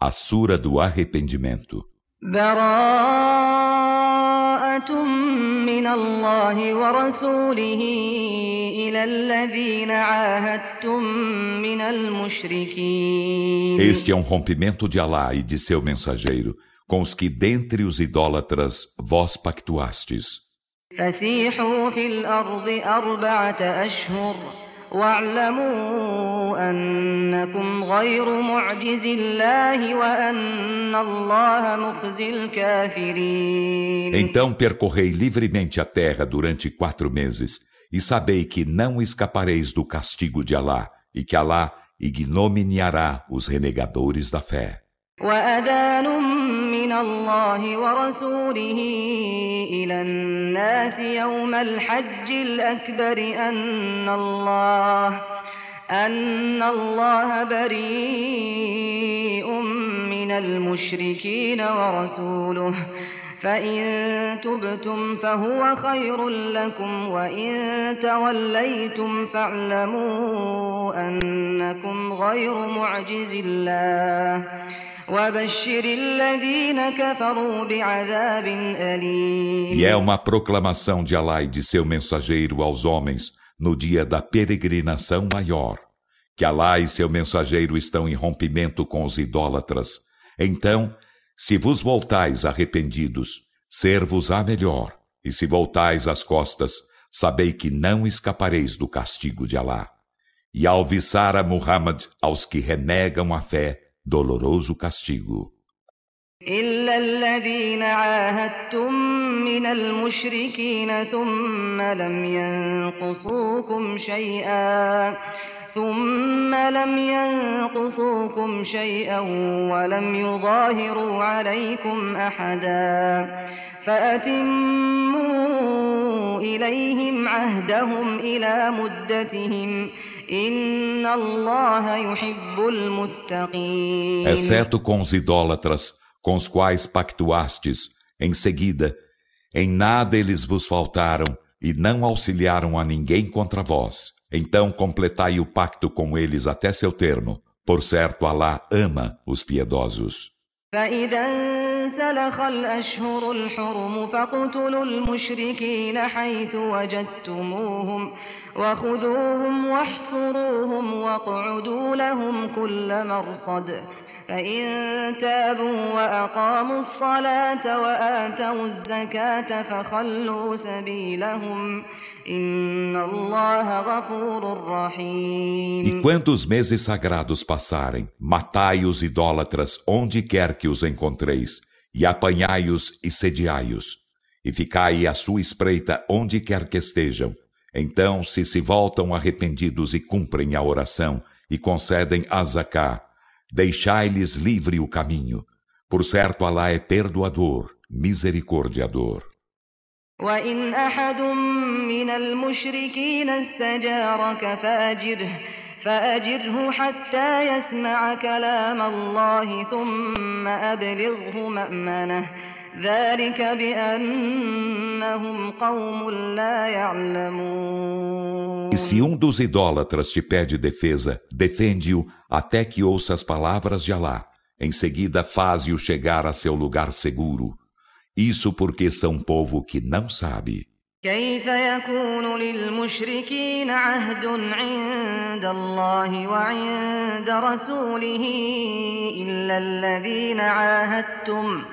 A Sura do Arrependimento. من الله ورسوله إلى الذين عاهدتم من المشركين Este é um rompimento de Alá e de seu mensageiro com os que dentre os idólatras vós pactuastes. فسيحوا في الأرض أربعة أشهر واعلموا أنكم غير معجز الله وأن الله مخزي الكافرين Então percorrei livremente a terra durante quatro meses e sabei que não escapareis do castigo de Alá e que Alá ignominiará os renegadores da fé. وأذان من الله ورسوله إلى الناس يوم الحج الأكبر أن الله أن الله بريء من المشركين ورسوله فإن تبتم فهو خير لكم وإن توليتم فاعلموا أنكم غير معجز الله E é uma proclamação de Alá e de seu mensageiro aos homens no dia da peregrinação maior, que Alá e seu mensageiro estão em rompimento com os idólatras. Então, se vos voltais arrependidos, ser-vos-á melhor, e se voltais as costas, sabei que não escapareis do castigo de Alá. E ao a Muhammad aos que renegam a fé, doloroso castigo. إلا الذين عاهدتم من المشركين ثم لم ينقصوكم شيئا ثم لم ينقصوكم شيئا ولم يظاهروا عليكم أحدا فأتموا إليهم عهدهم إلى مدتهم Exceto com os idólatras, com os quais pactuastes, em seguida, em nada eles vos faltaram e não auxiliaram a ninguém contra vós. Então completai o pacto com eles até seu termo. Por certo, Alá ama os piedosos. فإذا انسلخ الأشهر الحرم فاقتلوا المشركين حيث وجدتموهم وخذوهم واحصروهم واقعدوا لهم كل مرصد فإن تابوا وأقاموا الصلاة وآتوا الزكاة فخلوا سبيلهم E quando os meses sagrados passarem, matai os idólatras onde quer que os encontreis, e apanhai-os e sediai-os, e ficai à sua espreita onde quer que estejam. Então, se se voltam arrependidos e cumprem a oração, e concedem a zaká, deixai-lhes livre o caminho. Por certo, Alá é perdoador, misericordiador. وإن أحد من المشركين استجارك فأجره فأجره حتى يسمع كلام الله ثم أبلغه مأمنه ذلك بأنهم قوم لا يعلمون E se um dos idólatras te pede defesa, defende-o até que ouça as palavras de Alá. Em seguida, faze-o chegar a seu lugar seguro. Isso porque são povo que não sabe. كيف يكون للمشركين عهد عند الله وعند رسوله إلا الذين عاهدتم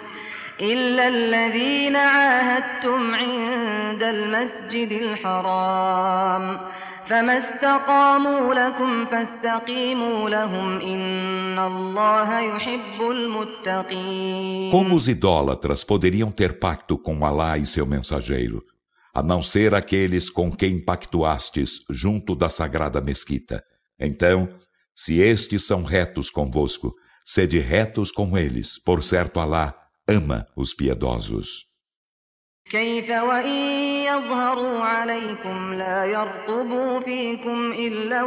إلا الذين عاهدتم عند المسجد الحرام فما استقاموا لكم فاستقيموا لهم إن الله يحب المتقين Como os idólatras poderiam ter pacto com Alá e seu mensageiro, a não ser aqueles com quem pactuastes junto da sagrada mesquita? Então, se estes são retos convosco, sede retos com eles, por certo Alá ama os piedosos. كيف وإن يظهروا عليكم لا يرقبوا فيكم إلا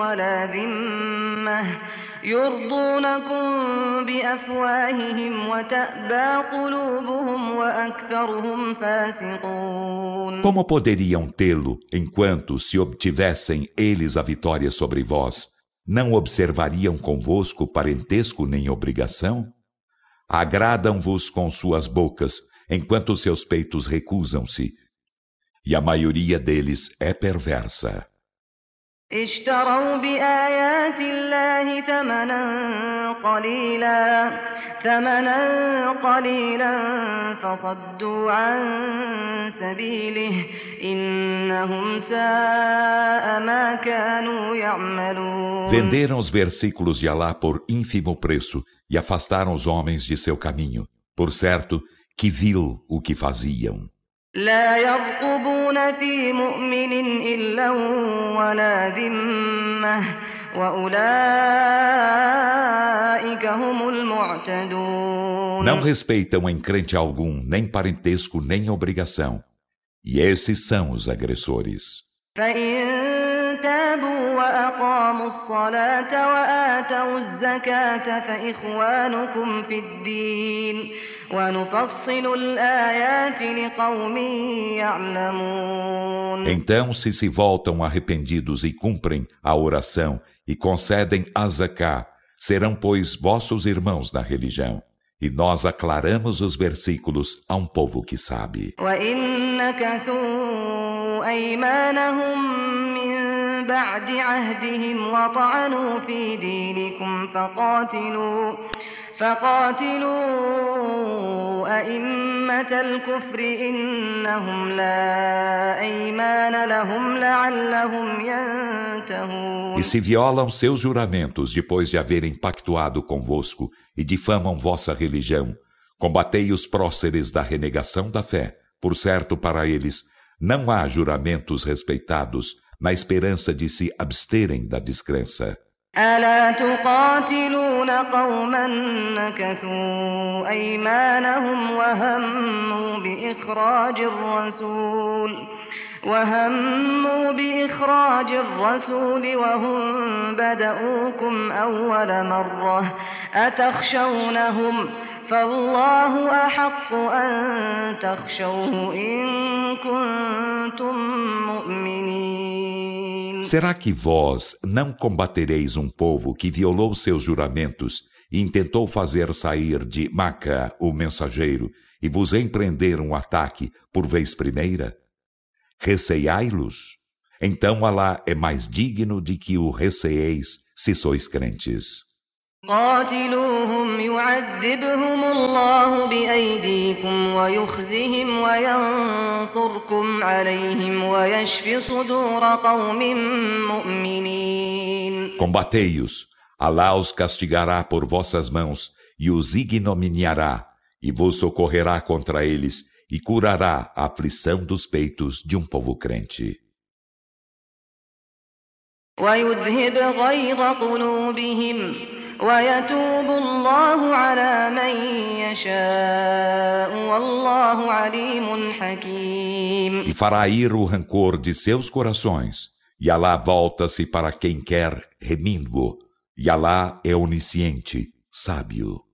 ولا ذمة يرضونكم بأفواههم وتأبى قلوبهم وأكثرهم فاسقون Como poderiam tê-lo enquanto se obtivessem eles a vitória sobre vós, não observariam convosco parentesco nem obrigação? Agradam-vos com suas bocas, enquanto seus peitos recusam-se. E a maioria deles é perversa. اشتروا بآيات الله ثمنا قليلا ثمنا قليلا فصدوا عن سبيله إنهم ساء ما كانوا يعملون Venderam os versículos de Allah por ínfimo preço e afastaram os homens de seu caminho. Por certo, que vil o que faziam. لا يرقبون في مؤمن إلا ولا ذمة وأولئك هم المعتدون Não respeitam em crente algum, nem parentesco, nem obrigação. E esses são os agressores. فإن تابوا وأقاموا الصلاة وآتوا الزكاة فإخوانكم في الدين Então, se se voltam arrependidos e cumprem a oração e concedem a zaká, serão, pois, vossos irmãos na religião. E nós aclaramos os versículos a um povo que sabe. بعد عهدهم وطعنوا في دينكم فقاتلوا فقاتلوا أئمة الكفر إنهم لا أيمان لهم لعلهم ينتهون E se violam seus juramentos depois de haverem pactuado convosco e difamam vossa religião, combatei os próceres da renegação da fé. Por certo, para eles não há juramentos respeitados na esperança de se absterem da descrença. ألا تقاتلون قوما نكثوا أيمانهم وهموا بإخراج الرسول وهموا بإخراج الرسول وهم بدؤوكم أول مرة أتخشونهم ؟ فالله أحق أن تخشوه إن كنتم مؤمنين Será que vós não combatereis um povo que violou seus juramentos e intentou fazer sair de Maca o mensageiro e vos empreender um ataque por vez primeira? Receiai-los? Então Alá é mais digno de que o receeis se sois crentes. قاتلوهم يعذبهم الله بأيديكم ويخزهم وينصركم عليهم ويشف صدور قوم مؤمنين Combatei-os, Alá os castigará por vossas mãos e os ignominiará e vos socorrerá contra eles e curará a aflição dos peitos de um povo crente. ويذهب غيظ قلوبهم ويتوب الله على من يشاء والله عليم حكيم E fará ir o rancor de seus corações, e Alá volta-se para quem quer remindo, e Alá é onisciente, sábio.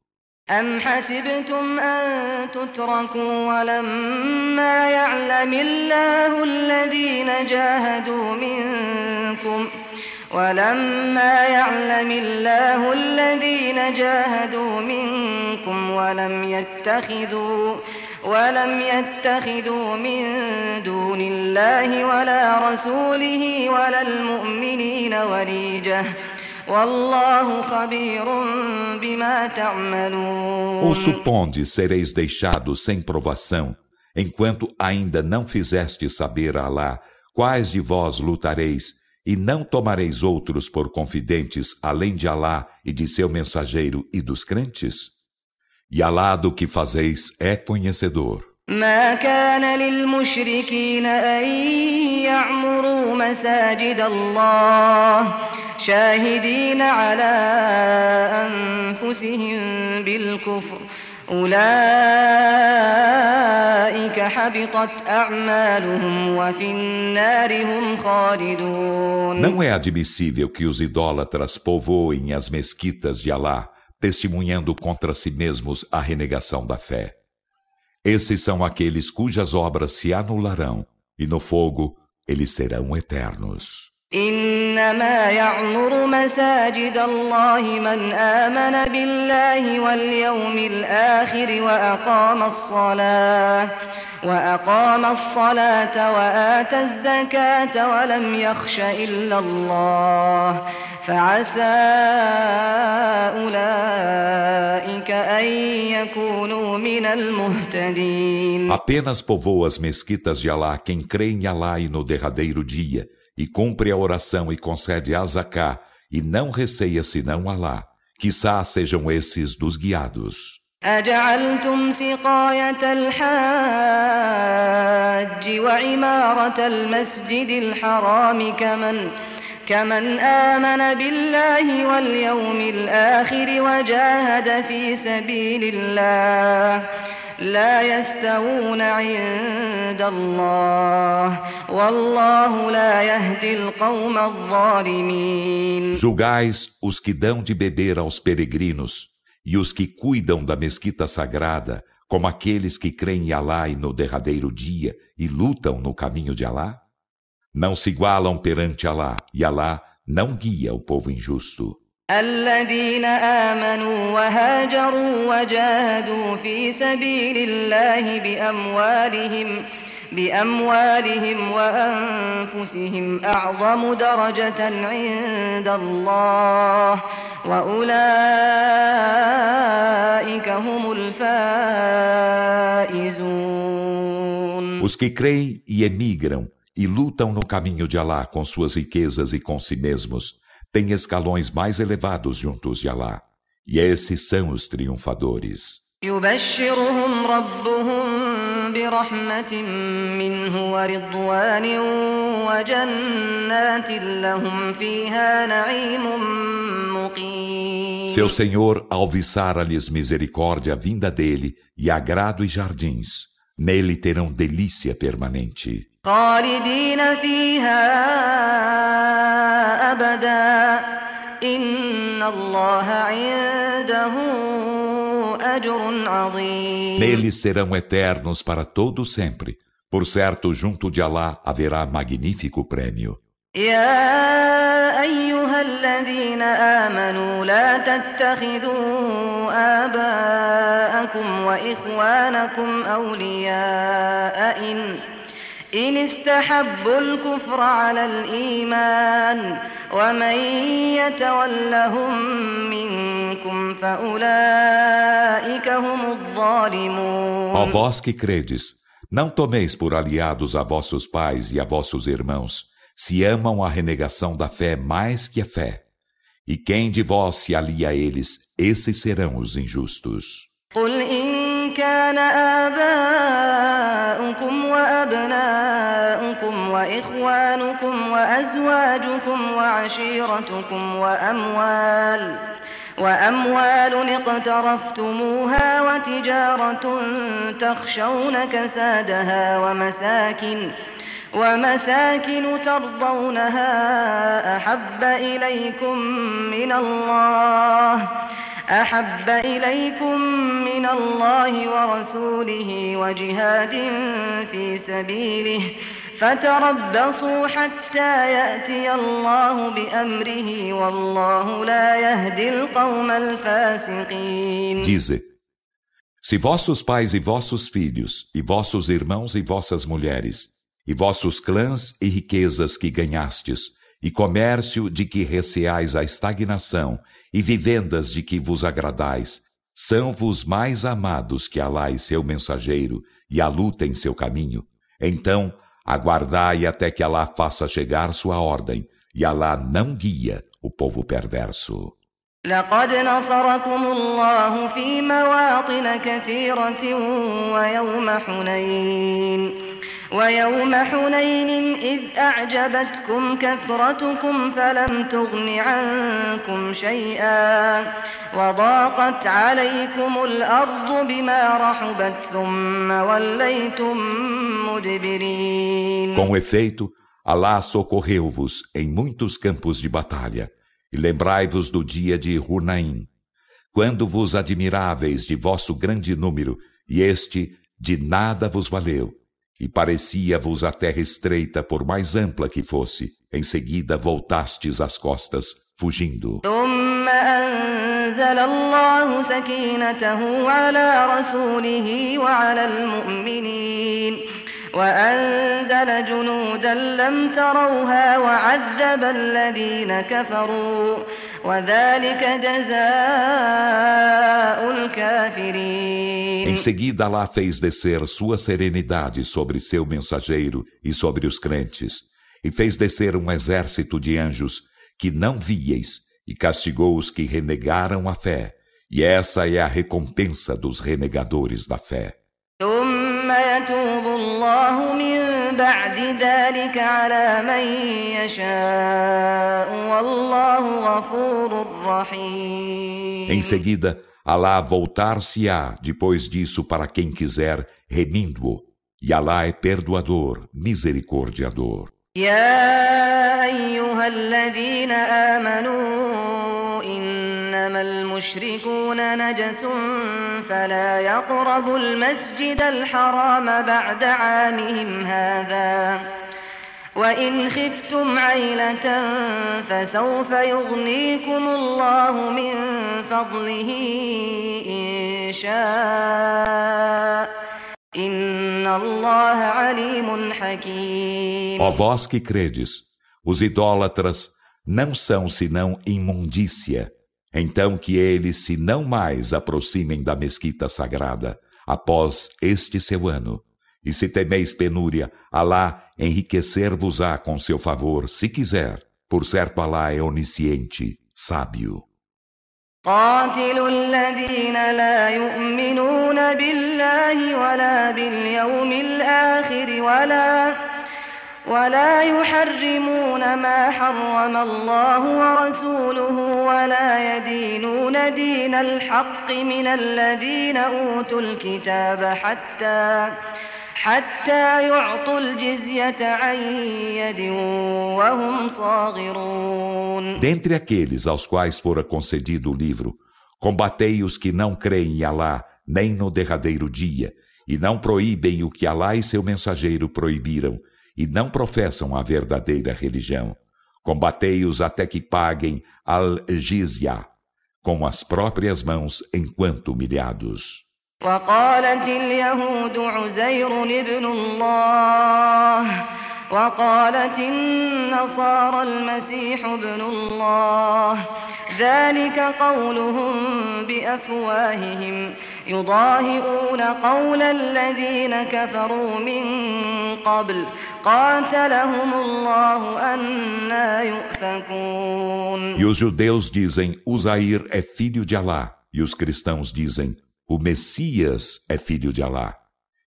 أم حسبتم أن تتركوا ولما يعلم الله الذين جاهدوا منكم ۖ ولما يعلم الله الذين جاهدوا منكم ولم يتخذوا ولم يتخذوا من دون الله ولا رسوله ولا المؤمنين وليجة والله خبير بما تعملون Ou suponde sereis deixados sem provação, enquanto ainda não fizeste saber a Allah quais de vós lutareis e não tomareis outros por confidentes além de Alá e de seu mensageiro e dos crentes? E Alá do que fazeis é conhecedor. ما كان للمشركين أن يعمروا مساجد الله شاهدين على أنفسهم بالكفر أولئك حبطت أعمالهم وفي النار هم خالدون Não é admissível que os idólatras povoem as mesquitas de Alá, testemunhando contra si mesmos a renegação da fé. Esses são aqueles cujas obras se anularão, e no fogo eles serão eternos. إنما يعمر مساجد الله من آمن بالله واليوم الآخر وأقام الصلاة وأقام الصلاة وآتى الزكاة ولم يخش إلا الله فعسى أولئك أن يكونوا من المهتدين. Apenas povoa as mesquitas de Alá quem crê em Alá e no derradeiro dia. e cumpre a oração e concede a zaká, e não receia senão Alá. Quizá sejam esses dos guiados. أجعلتم سقاية الحاج وعمارة المسجد الحرام كمن كمن آمن بالله واليوم الآخر وجاهد في سبيل الله لا يستوون عند الله والله لا يهدي القوم الظالمين Julgais os que dão de beber aos peregrinos e os que cuidam da mesquita sagrada como aqueles que creem em Alá e no derradeiro dia e lutam no caminho de Alá? Não se igualam perante Alá e Alá não guia o povo injusto. الذين آمنوا وهاجروا وجاهدوا في سبيل الله بأموالهم بأموالهم وأنفسهم أعظم درجة عند الله وأولئك هم الفائزون Os que creem e emigram e lutam no caminho de Alá com suas riquezas e com si mesmos tem escalões mais elevados juntos de Alá, e esses são os triunfadores. Seu Senhor alviçara-lhes misericórdia vinda dele e agrado e jardins. Nele terão delícia permanente. خالدين فيها أبدا إن الله عنده أجر عظيم Neles serão eternos para todo sempre. Por certo, junto de Alá haverá magnífico prêmio. يا أيها الذين آمنوا لا تتخذوا آباءكم وإخوانكم أولياء إن إن استحبوا الكفر على الإيمان ومن يتولهم منكم فأولئك هم الظالمون Ó vós que credes, não tomeis por aliados a vossos pais e a vossos irmãos, se amam a renegação da fé mais que a fé. E quem de vós se alia a eles, esses serão os injustos. قل إن كان آباؤكم وأبناؤكم وإخوانكم وأزواجكم وعشيرتكم وأموال وأموال اقترفتموها وتجارة تخشون كسادها ومساكن ومساكن ترضونها أحب إليكم من الله. أحب إليكم من الله ورسوله وجهاد في سبيله فتربصوا حتى يأتي الله بأمره والله لا يهدي القوم الفاسقين Dize: Se vossos pais e vossos filhos, e vossos irmãos e vossas mulheres, e vossos clãs e riquezas que ganhastes, e comércio de que receais a estagnação, e vivendas de que vos agradais, são-vos mais amados que Alá e seu mensageiro, e a luta em seu caminho. Então, aguardai até que Alá faça chegar sua ordem, e Alá não guia o povo perverso. لقد نصركم الله في مواطن كثيرة ويوم حنين ويوم حنين إذ أعجبتكم كثرتكم فلم تغن عنكم شيئا وضاقت عليكم الأرض بما رحبت ثم وليتم مدبرين Com efeito, Alá socorreu-vos em muitos campos de batalha, e lembrai-vos do dia de Hunaim, quando vos admiráveis de vosso grande número, e este de nada vos valeu, E parecia-vos a terra estreita por mais ampla que fosse. Em seguida voltastes as costas, fugindo. أنزل الله سكينته على رسوله وعلى المؤمنين وأنزل جنودا لم تروها وعذب الذين كفروا وذلك جزاء الكافرين em seguida, Allah fez descer sua serenidade sobre seu mensageiro e sobre os crentes, e fez descer um exército de anjos que não vieis e castigou os que renegaram a fé, e essa é a recompensa dos renegadores da fé. Em seguida, Alá voltar-se-á depois disso para quem quiser, remindo-o, e Alá é perdoador, misericordiador. يا أيها الذين آمنوا إنما المشركون نجس فلا يقربوا المسجد الحرام بعد عامهم هذا. وإن خفتم عيلة فسوف يغنيكم الله من فضله إن شاء. Ó vós que credes, os idólatras não são senão imundícia. Então que eles se não mais aproximem da mesquita sagrada após este seu ano. E se temeis penúria, Alá enriquecer-vos-á com seu favor, se quiser. Por certo, Alá é onisciente, sábio. قاتلوا الذين لا يؤمنون بالله ولا باليوم الآخر ولا ولا يحرمون ما حرم الله ورسوله ولا يدينون دين الحق من الذين أوتوا الكتاب حتى حتى يعطوا الجزية عن يد وهم صاغرون Dentre aqueles aos quais fora concedido o livro, combatei os que não creem em Alá, nem no derradeiro dia, e não proíbem o que Alá e seu mensageiro proibiram, e não professam a verdadeira religião. Combatei-os até que paguem al-jizya, com as próprias mãos enquanto humilhados. وقالت اليهود عزير ابن الله وقالت النصارى المسيح ابن الله. ذلك قولهم بأفواههم. يضاهئون قول الذين كفروا من قبل. قاتلهم الله أنا يؤفكون. E os judeus dizem, Uzair é filho de Alá, e os cristãos dizem, O Messias é filho de Alá.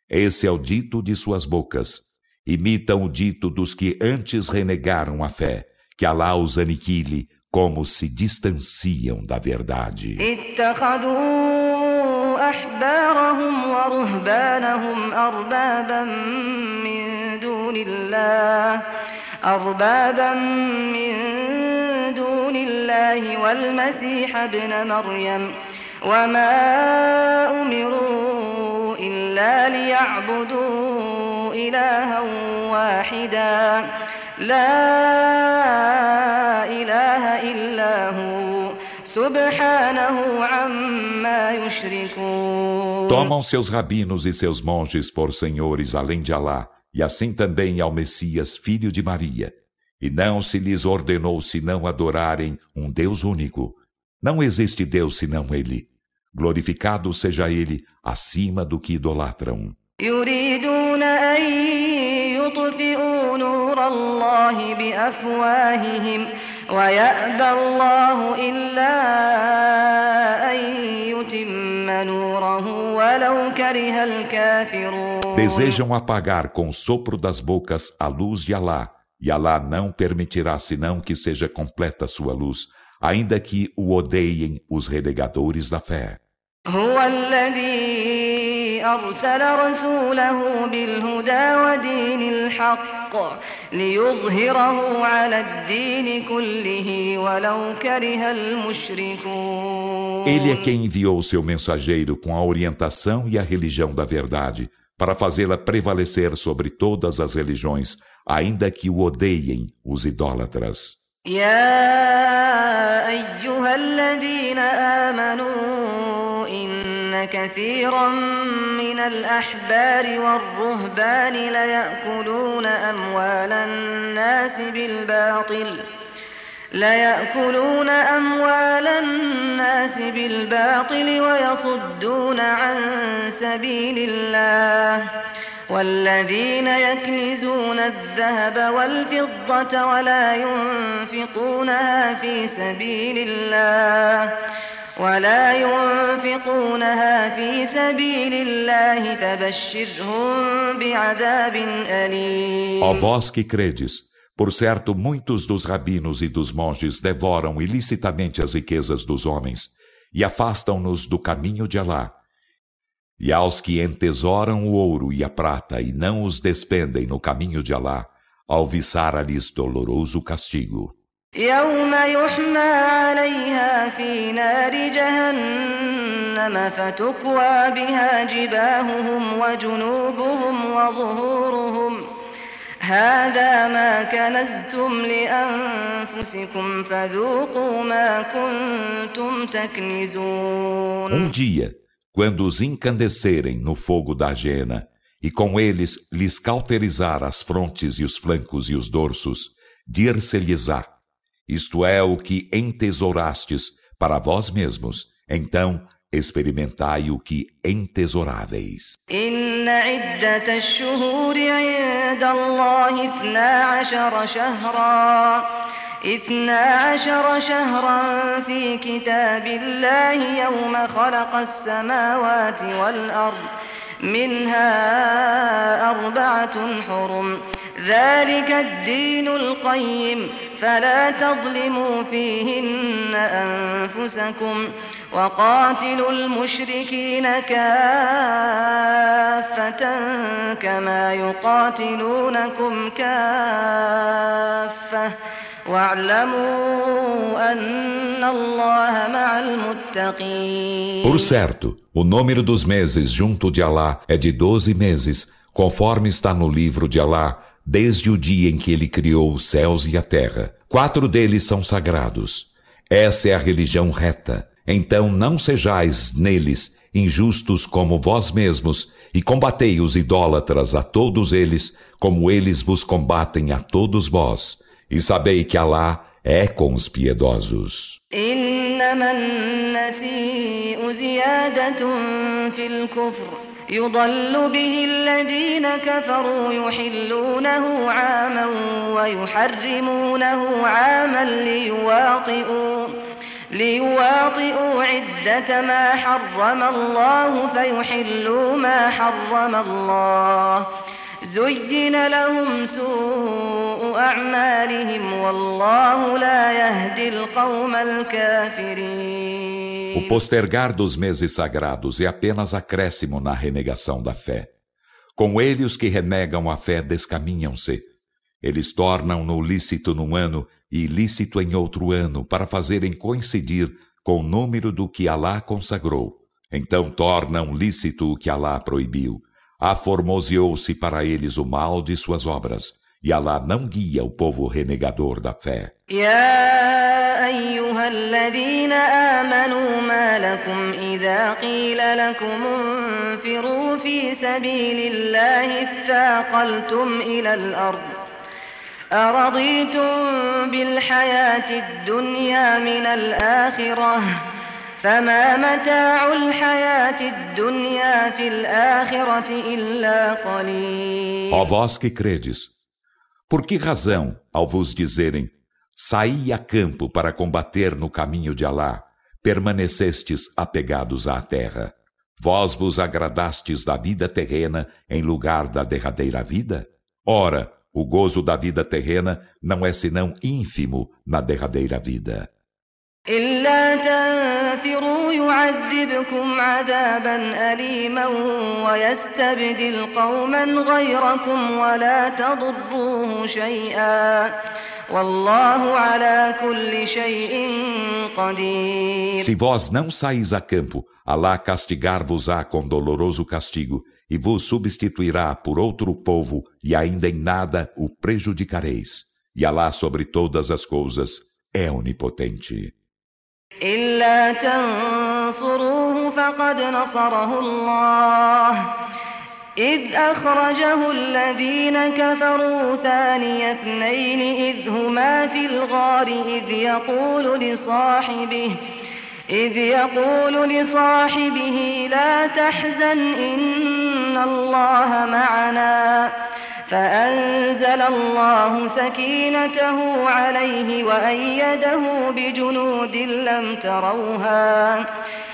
Esse é o dito de suas bocas. Imitam o dito dos que antes renegaram a fé, que Alá os aniquile, como se distanciam da verdade. أحبارهم ورهبانهم أربابا من دون الله أربابا من دون الله والمسيح ابن مريم وما أمروا إلا ليعبدوا إلها واحدا لا إله إلا هو سبحانه عما يشركون Tomam seus rabinos e seus monges por senhores além de Alá, e assim também ao Messias, filho de Maria. E não se lhes ordenou senão adorarem um Deus único. Não existe Deus senão Ele. Glorificado seja Ele acima do que idolatram. Desejam apagar com o sopro das bocas a luz de Alá, e Alá não permitirá senão que seja completa sua luz, ainda que o odeiem os renegadores da fé. هو الذي أرسل رسوله بالهدى ودين الحق ليظهره على الدين كله ولو كره المشركون Ele é quem enviou seu mensageiro com a orientação e a religião da verdade, para fazê-la prevalecer sobre todas as religiões, ainda que o odeiem os idólatras. يا أيها الذين آمنوا إن كثيرا من الأحبار والرهبان ليأكلون أموال الناس بالباطل ليأكلون أموال الناس بالباطل ويصدون عن سبيل الله. والذين يكنزون الذهب والفضة ولا ينفقونها في سبيل الله ولا ينفقونها في سبيل الله فبشرهم بعذاب أليم. Ó vós que credes, Por certo, muitos dos rabinos e dos monges devoram ilicitamente as riquezas dos homens e afastam-nos do caminho de Alá. E aos que entesouram o ouro e a prata e não os despendem no caminho de Alá, alviçara-lhes doloroso castigo. يوم يحمى عليها في نار جهنم فتكوى بها جباههم وجنوبهم وظهورهم هذا ما كنزتم لأنفسكم فذوقوا ما كنتم تكنزون Um dia, quando os encandecerem no fogo da ajena, e com eles lhes cauterizar as frontes e os flancos e os dorsos, dir-se-lhes-á, isto é o que entesourastes para vós mesmos, então experimentai o que entesouráveis. اثنا عشر شهرا في كتاب الله يوم خلق السماوات والأرض منها أربعة حرم. ذلك الدين القيم فلا تظلموا فيهن أنفسكم. وقاتلوا المشركين كافة كما يقاتلونكم كافة. Por certo, o número dos meses junto de Alá é de doze meses, conforme está no livro de Alá, desde o dia em que ele criou os céus e a terra. Quatro deles são sagrados. Essa é a religião reta. Então não sejais neles injustos como vós mesmos, e combatei os idólatras a todos eles, como eles vos combatem a todos vós. E sabei que Alá é com os piedosos. يضل به الذين كفروا يحلونه عاما ويحرمونه عاما ليواطئوا ليواطئوا عدة ما حرم الله فيحلوا ما حرم الله زين لهم سوء أعمالهم والله لا يهدي القوم الكافرين O postergar dos meses sagrados é apenas acréscimo na renegação da fé. Com ele os que renegam a fé descaminham-se. Eles tornam-no lícito num ano e ilícito em outro ano para fazerem coincidir com o número do que Alá consagrou. Então tornam lícito o que Alá proibiu. Aformoseou-se para eles o mal de suas obras. E Alá não guia o povo renegador da fé. أرضيتم بالحياة الدنيا من الآخرة فما متاع الحياة الدنيا في الآخرة إلا قليل Ó vós que credes, Por que razão, ao vos dizerem, saí a campo para combater no caminho de Alá, permanecestes apegados à terra? Vós vos agradastes da vida terrena em lugar da derradeira vida? Ora, o gozo da vida terrena não é senão ínfimo na derradeira vida. إلا تنفروا يعذبكم عذابا أليما ويستبدل قوما غيركم ولا تضروه شيئا Se vós não saís a campo, Alá castigar-vos-á com doloroso castigo e vos substituirá por outro povo e ainda em nada o prejudicareis. E Alá sobre todas as coisas é onipotente. إلا تنصروه فقد نصره الله. إذ أخرجه الذين كفروا ثاني اثنين إذ هما في الغار إذ يقول لصاحبه إذ يقول لصاحبه لا تحزن إن الله معنا. فأنزل الله سكينته عليه وأيده بجنود لم تروها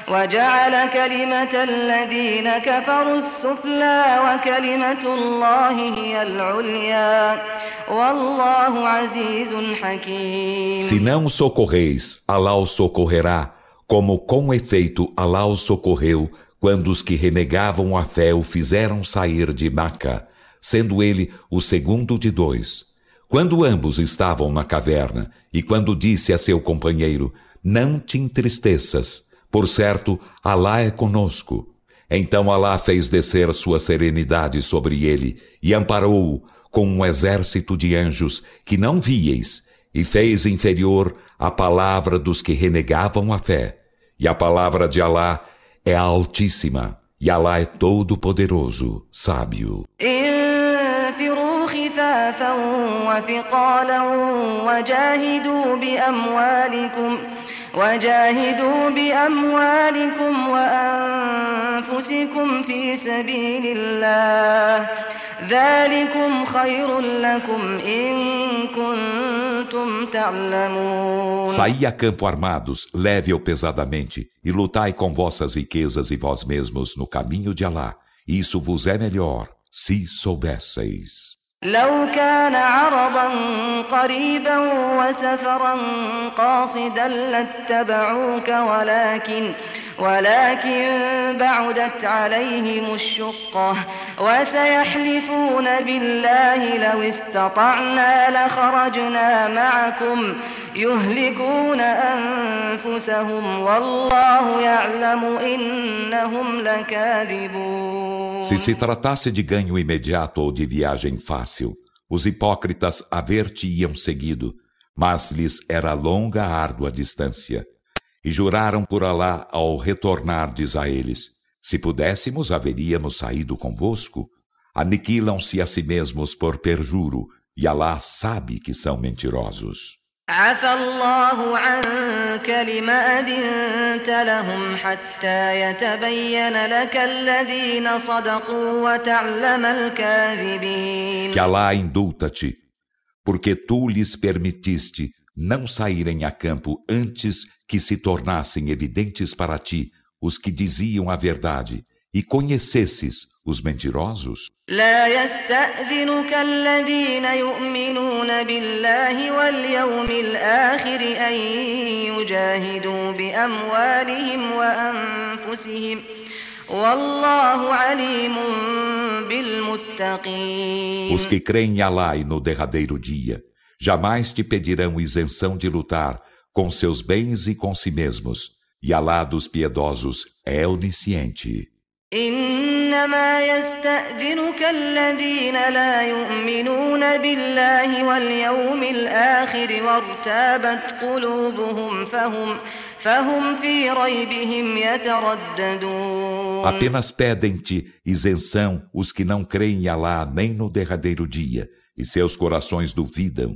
وجعل كلمة الذين كفروا السفلى وكلمة الله هي العليا والله عزيز حكيم Se não socorreis, Alá o socorrerá, como com efeito Alá o socorreu quando os que renegavam a fé o fizeram sair de Maca, sendo ele o segundo de dois. Quando ambos estavam na caverna, e quando disse a seu companheiro, Não te entristeças, por certo, Alá é conosco. Então Alá fez descer sua serenidade sobre ele e amparou-o com um exército de anjos que não víeis e fez inferior a palavra dos que renegavam a fé. E a palavra de Alá é altíssima e Alá é todo poderoso, sábio. وجاهدوا بأموالكم وأنفسكم في سبيل الله ذلكم خير لكم إن كنتم تعلمون Saí a campo armados, leve ou pesadamente, e lutai com vossas riquezas e vós mesmos no caminho de Alá. Isso vos é melhor, se soubesseis. لو كان عرضا قريبا وسفرا قاصدا لاتبعوك ولكن ولكن بعدت عليهم الشقة وسيحلفون بالله لو استطعنا لخرجنا معكم يهلكون أنفسهم والله يعلم إنهم لكاذبون Se se tratasse de ganho imediato ou de viagem fácil, os hipócritas haver-te-iam seguido, mas lhes era longa árdua distância. E juraram por Alá ao retornardes a eles, se pudéssemos haveríamos saído convosco. Aniquilam-se a si mesmos por perjuro, e Alá sabe que são mentirosos. عفى الله عنك لما أذنت لهم حتى يتبين لك الذين صدقوا وتعلم الكاذبين Que Allah indulta-te, porque tu lhes permitiste não saírem a campo antes que se tornassem evidentes para ti os que diziam a verdade e conhecesses os mentirosos? لا يستأذنك الذين يؤمنون بالله واليوم الآخر أن يجاهدوا بأموالهم وأنفسهم والله عليم بالمتقين Os que creem em Allah e no derradeiro dia jamais te pedirão isenção de lutar com seus bens e com si mesmos, e Allah dos piedosos é onisciente. إنما يستأذنك الذين لا يؤمنون بالله واليوم الآخر وارتابت قلوبهم فهم فهم في ريبهم يترددون Apenas pedem-te isenção os que não creem em Alá nem no derradeiro dia, e seus corações duvidam,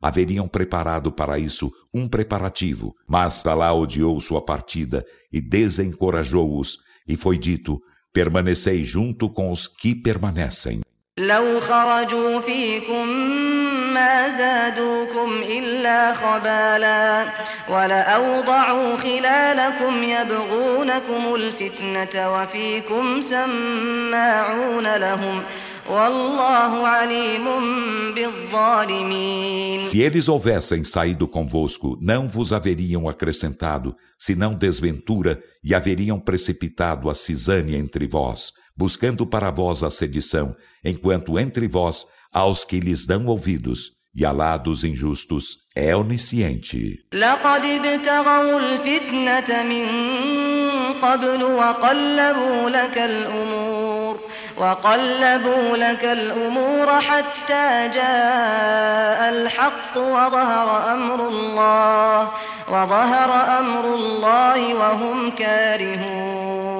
haveriam preparado para isso um preparativo, mas Alá odiou sua partida e desencorajou-os, e foi dito: permanecei junto com os que permanecem. لو خرجوا فيكم ما زادوكم إلا خبالا ولأوضعوا خلالكم يبغونكم الفتنة وفيكم سماعون لهم Se eles houvessem saído convosco, não vos haveriam acrescentado, senão desventura, e haveriam precipitado a cisânia entre vós, buscando para vós a sedição, enquanto entre vós há os que lhes dão ouvidos. E Alá dos injustos é onisciente. قبل وقلبوا لك الأمور وقلبوا لك الأمور حتى جاء الحق وظهر أمر الله وظهر أمر الله وهم كارهون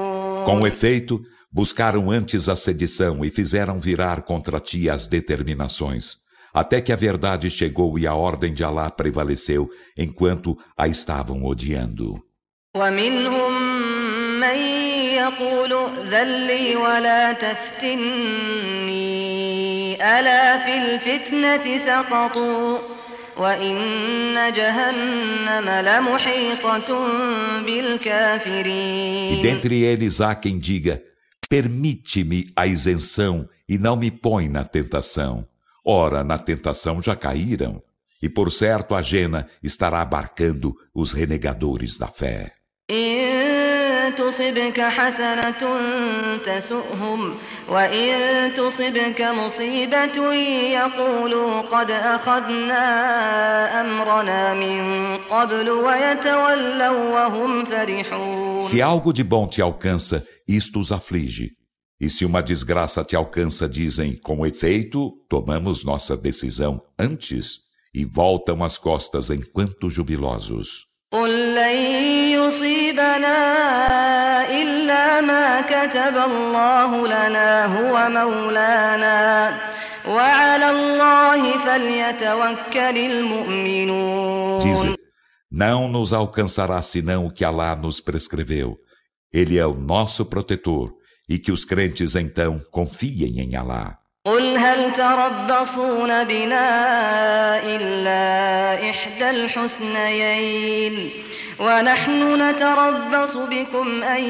Com efeito, buscaram antes a sedição e fizeram virar contra ti as determinações, até que a verdade chegou e a ordem de Alá prevaleceu, enquanto a estavam odiando. ومنهم من يقول ذلي ولا تفتني ألا في الفتنة سقطوا وإن جهنم لمحيطة بالكافرين E dentre eles há quem diga Permite-me a isenção e não me põe na tentação. Ora, na tentação já caíram, e por certo a Jena estará abarcando os renegadores da fé. تصبك حسنة تسؤهم وإن تصبك مصيبة يقولوا قد أخذنا أمرنا من قبل ويتولوا وهم فرحون Se algo de bom te alcança, isto os aflige. E se uma desgraça te alcança, dizem, com efeito, tomamos nossa decisão antes, e voltam as costas enquanto jubilosos. قل لن يصيبنا إلا ما كتب الله لنا هو مولانا وعلى الله فليتوكل المؤمنون Dize, não nos alcançará senão o que Allah nos prescreveu. Ele é o nosso protetor e que os crentes então confiem em Allah. قل هل تربصون بنا إلا إحدى الحسنيين ونحن نتربص بكم أن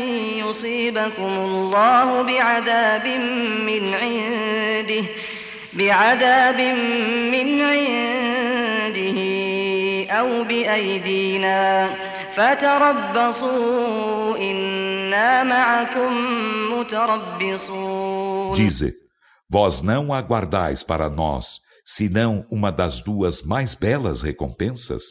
يصيبكم الله بعذاب من عنده بعذاب من عنده أو بأيدينا فتربصوا إنا معكم متربصون Dize, Vós não aguardais para nós, senão uma das duas mais belas recompensas?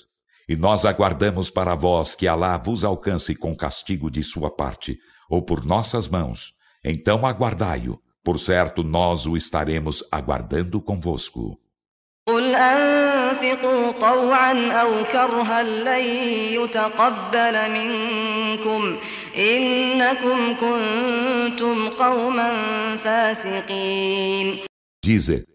E nós aguardamos para vós que Alá vos alcance com castigo de sua parte, ou por nossas mãos. Então aguardai-o. Por certo, nós o estaremos aguardando convosco. قل أنفقوا طوعا أو كرها لن يتقبل منكم إنكم كنتم قوما فاسقين Dize,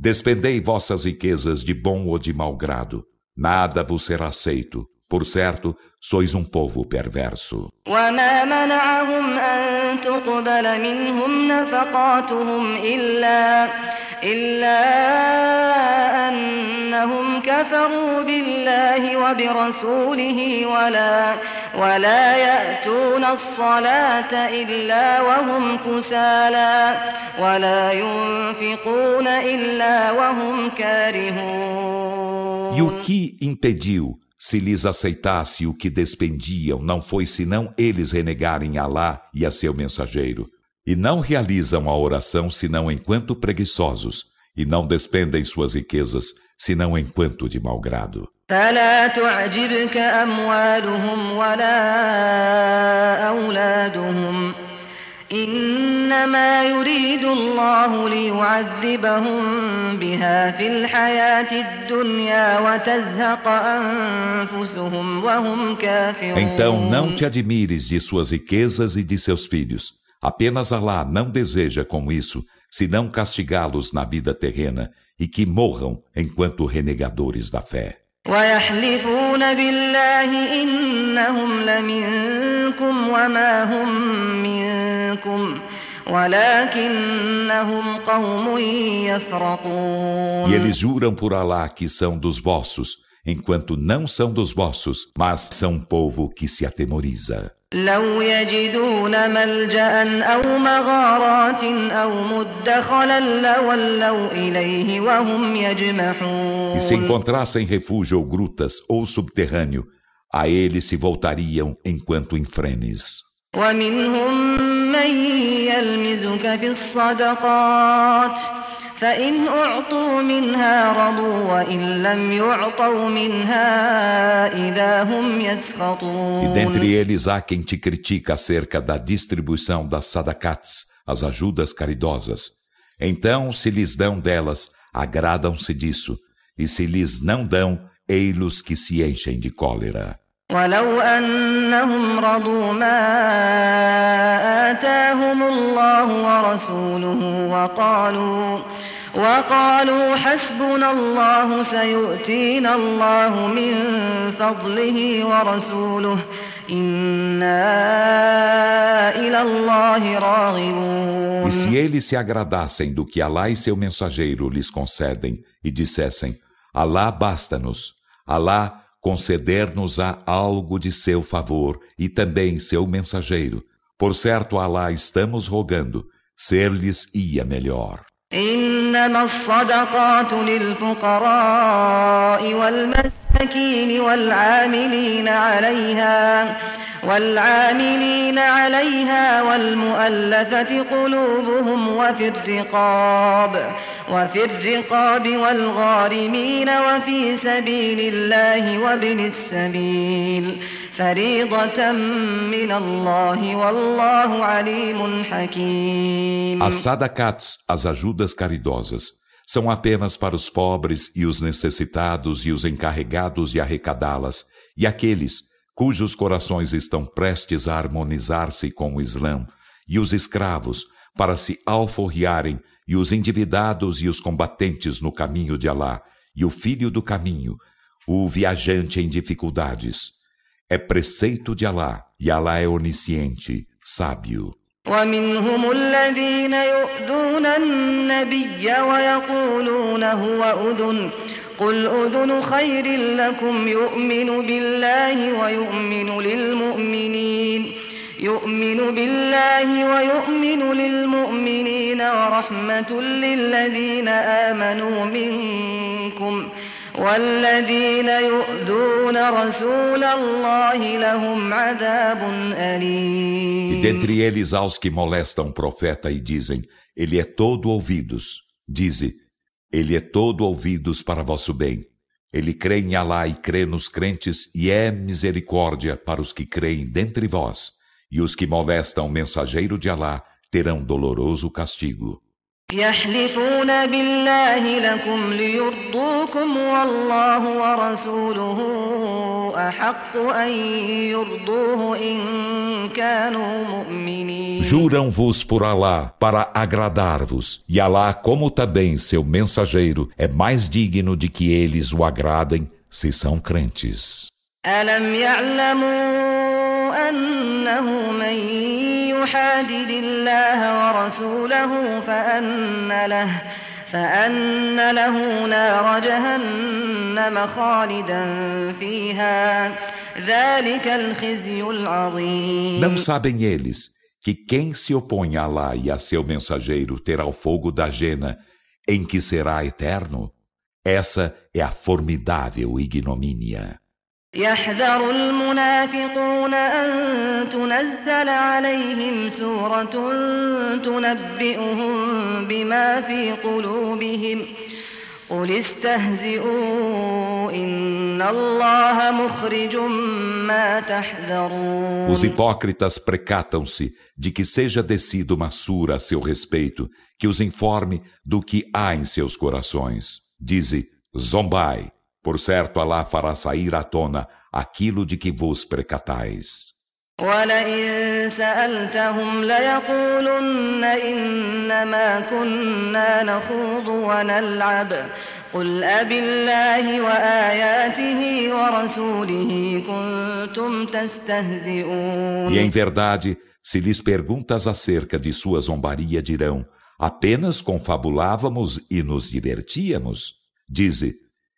despendei vossas riquezas de bom ou de mau grado, nada vos será aceito, por certo, sois um povo perverso. وما منعهم أن تقبل منهم نفقاتهم إلا إلا أنهم كفروا بالله وبرسوله ولا ولا يأتون الصلاة إلا وهم كسالى ولا ينفقون إلا وهم كارهون. E o que impediu se lhes aceitasse o que despendiam, não foi senão eles renegarem Alá e a seu mensageiro. E não realizam a oração senão enquanto preguiçosos, e não despendem suas riquezas senão enquanto de mau grado. فلا تعجبك أموالهم ولا أولادهم إنما يريد الله ليعذبهم بها في الحياة الدنيا وتزهق أنفسهم وهم كافرون Então não te admires de suas riquezas e de seus filhos. Apenas Alá não deseja com isso, senão castigá-los na vida terrena e que morram enquanto renegadores da fé. ويحلفون بالله إنهم لمنكم وما هم منكم E eles juram por Alá que são dos vossos, enquanto não são dos vossos, mas são povo que se atemoriza. لو يجدون ملجأ أو مغارات أو مدخلا لولوا إليه وهم يجمحون E se encontrassem refúgio ou grutas ou subterrâneo, a ele se voltariam enquanto em frenes. ومنهم من يلمزك في الصدقات فإن أعطوا منها رضوا وإن لم يعطوا منها إذا هم يسخطون E dentre eles há quem te critica acerca da distribuição das sadakats, as ajudas caridosas. Então, se lhes dão delas, agradam-se disso, e se lhes não dão, ei-los que se enchem de cólera. ولو أنهم رضوا ما آتاهم الله ورسوله وقالوا وقالوا حسبنا الله سيؤتينا الله من فضله ورسوله إنا إلى الله راغبون E se eles se agradassem do que Alá e seu mensageiro lhes concedem e dissessem, Alá basta-nos, Alá conceder-nos-á algo de seu favor e também seu mensageiro. Por certo, Alá estamos rogando, ser-lhes ia melhor. إنما الصدقات للفقراء والمساكين والعاملين عليها والعاملين عليها والمؤلفة قلوبهم وفي الرقاب وفي الرقاب والغارمين وفي سبيل الله وابن السبيل فريضة من الله والله عليم حكيم As sadakats, as ajudas caridosas, são apenas para os pobres e os necessitados e os encarregados de arrecadá-las, e aqueles cujos corações estão prestes a harmonizar-se com o Islã, e os escravos, para se alforriarem, e os endividados e os combatentes no caminho de Alá, e o filho do caminho, o viajante em dificuldades. É preceito de Alá, e Alá é onisciente, sábio. ومنهم الذين يؤذون النبي ويقولون هو أذن. قل أذن خير لكم يؤمن بالله ويؤمن للمؤمنين. يؤمن بالله ويؤمن للمؤمنين ورحمة للذين آمنوا منكم. والذين يؤذون رسول الله لهم عذاب أليم E dentre eles há os que molestam o profeta e dizem, ele é todo ouvidos. Dize, ele é todo ouvidos para vosso bem. Ele crê em Alá e crê nos crentes e é misericórdia para os que creem dentre vós. E os que molestam o mensageiro de Alá terão doloroso castigo. يحلفون بالله لكم ليرضوكم والله ورسوله أحق أن يرضوه إن كانوا مؤمنين Juram-vos por Alá para agradar-vos, e Alá, como também seu mensageiro, é mais digno de que eles o agradem se são crentes. ألم يعلموا أنه من يحادد الله ورسوله فأن له فأن له نار جهنم خالدا فيها ذلك الخزي العظيم Não sabem eles que quem se opõe a Alá e a seu mensageiro terá o fogo da jena, em que será eterno? Essa é a formidável ignomínia. يحذر المنافقون أن تنزل عليهم سورة تنبئهم بما في قلوبهم قل استهزئوا إن الله مخرج ما تحذرون Os hipócritas precatam-se de que seja descida uma sura a seu respeito, que os informe do que há em seus corações. Dize, zombai, por certo Alá fará sair à tona aquilo de que vos precatais. ولئن سألتهم ليقولن إنما كنا نخوض ونلعب قل أبالله وآياته ورسوله كنتم تستهزئون E em verdade, se lhes perguntas acerca de sua zombaria, dirão: apenas confabulávamos e nos divertíamos. Dize: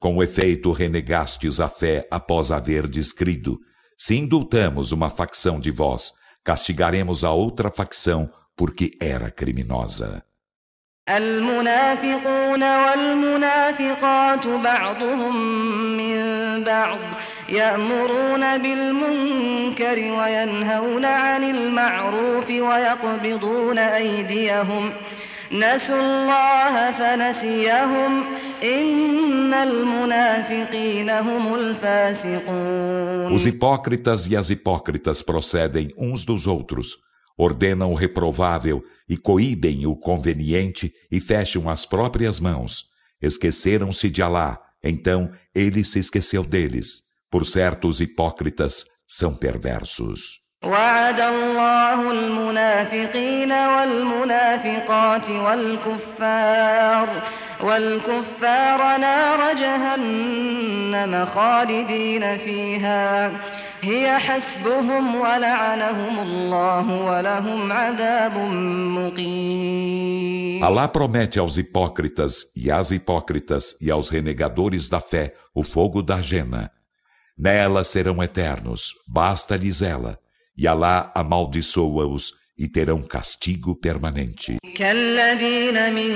Com efeito, renegastes a fé após haver descrido. Se indultamos uma facção de vós, castigaremos a outra facção porque era criminosa. المنافقون والمنافقات بعضهم من بعض يأمرون بالمنكر وينهون عن المعروف ويقبضون أيديهم نسوا الله فنسيهم إن المنافقين هم الفاسقون Os hipócritas e as hipócritas procedem uns dos outros, ordenam o reprovável e coíbem o conveniente e fecham as próprias mãos. Esqueceram-se de Alá, então ele se esqueceu deles. Por certo, os hipócritas são perversos. وعد الله المنافقين والمنافقات والكفار والكفار نار جهنم خالدين فيها هي حسبهم ولعنهم الله ولهم عذاب مقيم Alá promete aos hipócritas e às hipócritas e aos renegadores da fé o fogo da jena. Nela serão eternos, basta-lhes ela E Alá amaldiçoa-os e terão castigo permanente. كالذين من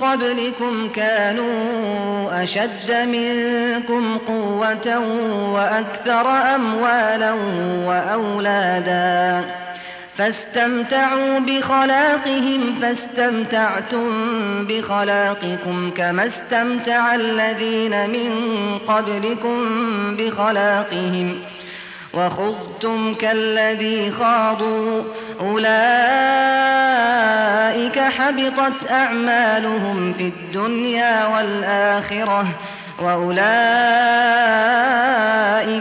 قبلكم كانوا أشد منكم قوة وأكثر أموالا وأولادا فاستمتعوا بخلاقهم فاستمتعتم بخلاقكم كما استمتع الذين من قبلكم بخلاقهم ۖ وخضتم كالذي خاضوا أولئك حبطت أعمالهم في الدنيا والآخرة وأولئك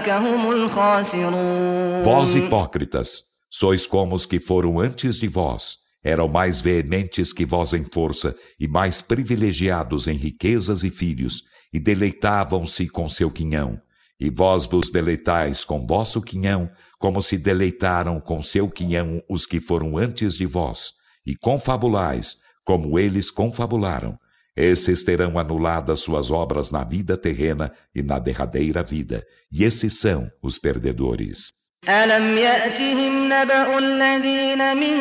هم الخاسرون Vós hipócritas, sois como os que foram antes de vós. Eram mais veementes que vós em força e mais privilegiados em riquezas e filhos, e deleitavam-se com seu quinhão. E vós vos deleitais com vosso quinhão, como se deleitaram com seu quinhão os que foram antes de vós, e confabulais, como eles confabularam. Esses terão anuladas suas obras na vida terrena e na derradeira vida, e esses são os perdedores. ألم يأتهم نبأ الذين من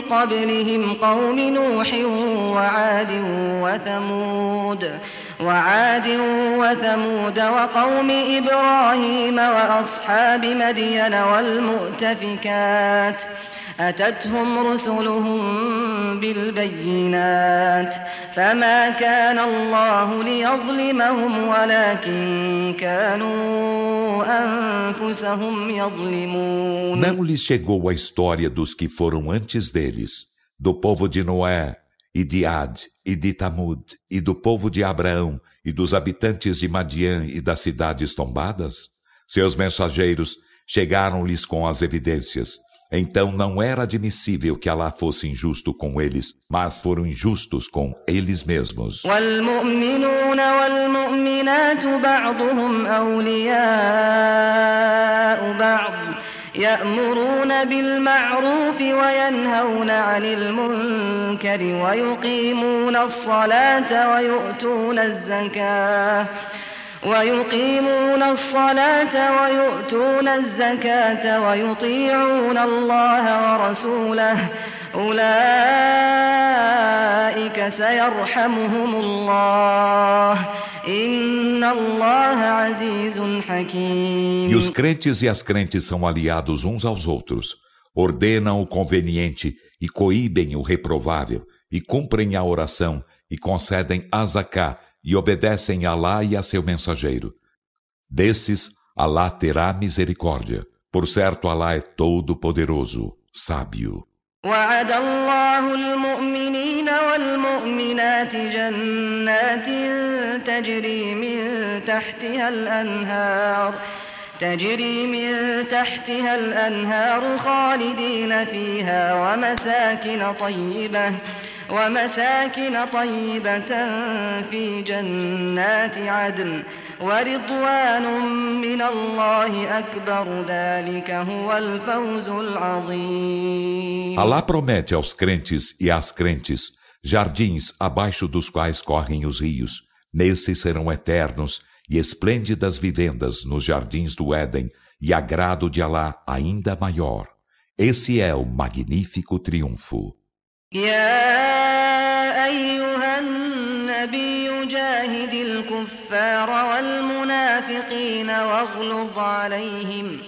قبلهم قوم نوح وعاد وثمود وعاد وثمود وقوم إبراهيم وأصحاب مدين والمؤتفكات أتتهم رسلهم بالبينات فما كان الله ليظلمهم ولكن كانوا أنفسهم يظلمون. Não lhes chegou a história dos que foram antes deles, do povo de Noé, e de Ad, e de Tamud, e do povo de Abraão, e dos habitantes de Madian e das cidades tombadas? Seus mensageiros chegaram-lhes com as evidências. Então não era admissível que Alá fosse injusto com eles, mas foram injustos com eles mesmos. يأمرون بالمعروف وينهون عن المنكر ويقيمون الصلاة ويؤتون الزكاة ويقيمون الصلاة ويؤتون الزكاة ويطيعون الله ورسوله أولئك سيرحمهم الله E os crentes e as crentes são aliados uns aos outros, ordenam o conveniente e coíbem o reprovável, e cumprem a oração, e concedem a zaká, e obedecem a Alá e a seu mensageiro. Desses, Alá terá misericórdia. Por certo, Alá é todo-poderoso, sábio. وعد الله المؤمنين والمؤمنات جنات تجري من تحتها الأنهار تجري من تحتها الأنهار خالدين فيها ومساكن طيبة ومساكن طيبة في جنات عدن ورضوان من الله أكبر ذلك هو الفوز العظيم Allah promete aos crentes e às crentes jardins abaixo dos quais correm os rios. Nesses serão eternos e esplêndidas vivendas nos jardins do Éden e agrado de Alá ainda maior. Esse é o magnífico triunfo. يا أيها النبي جاهد الكفار والمنافقين واغلظ عليهم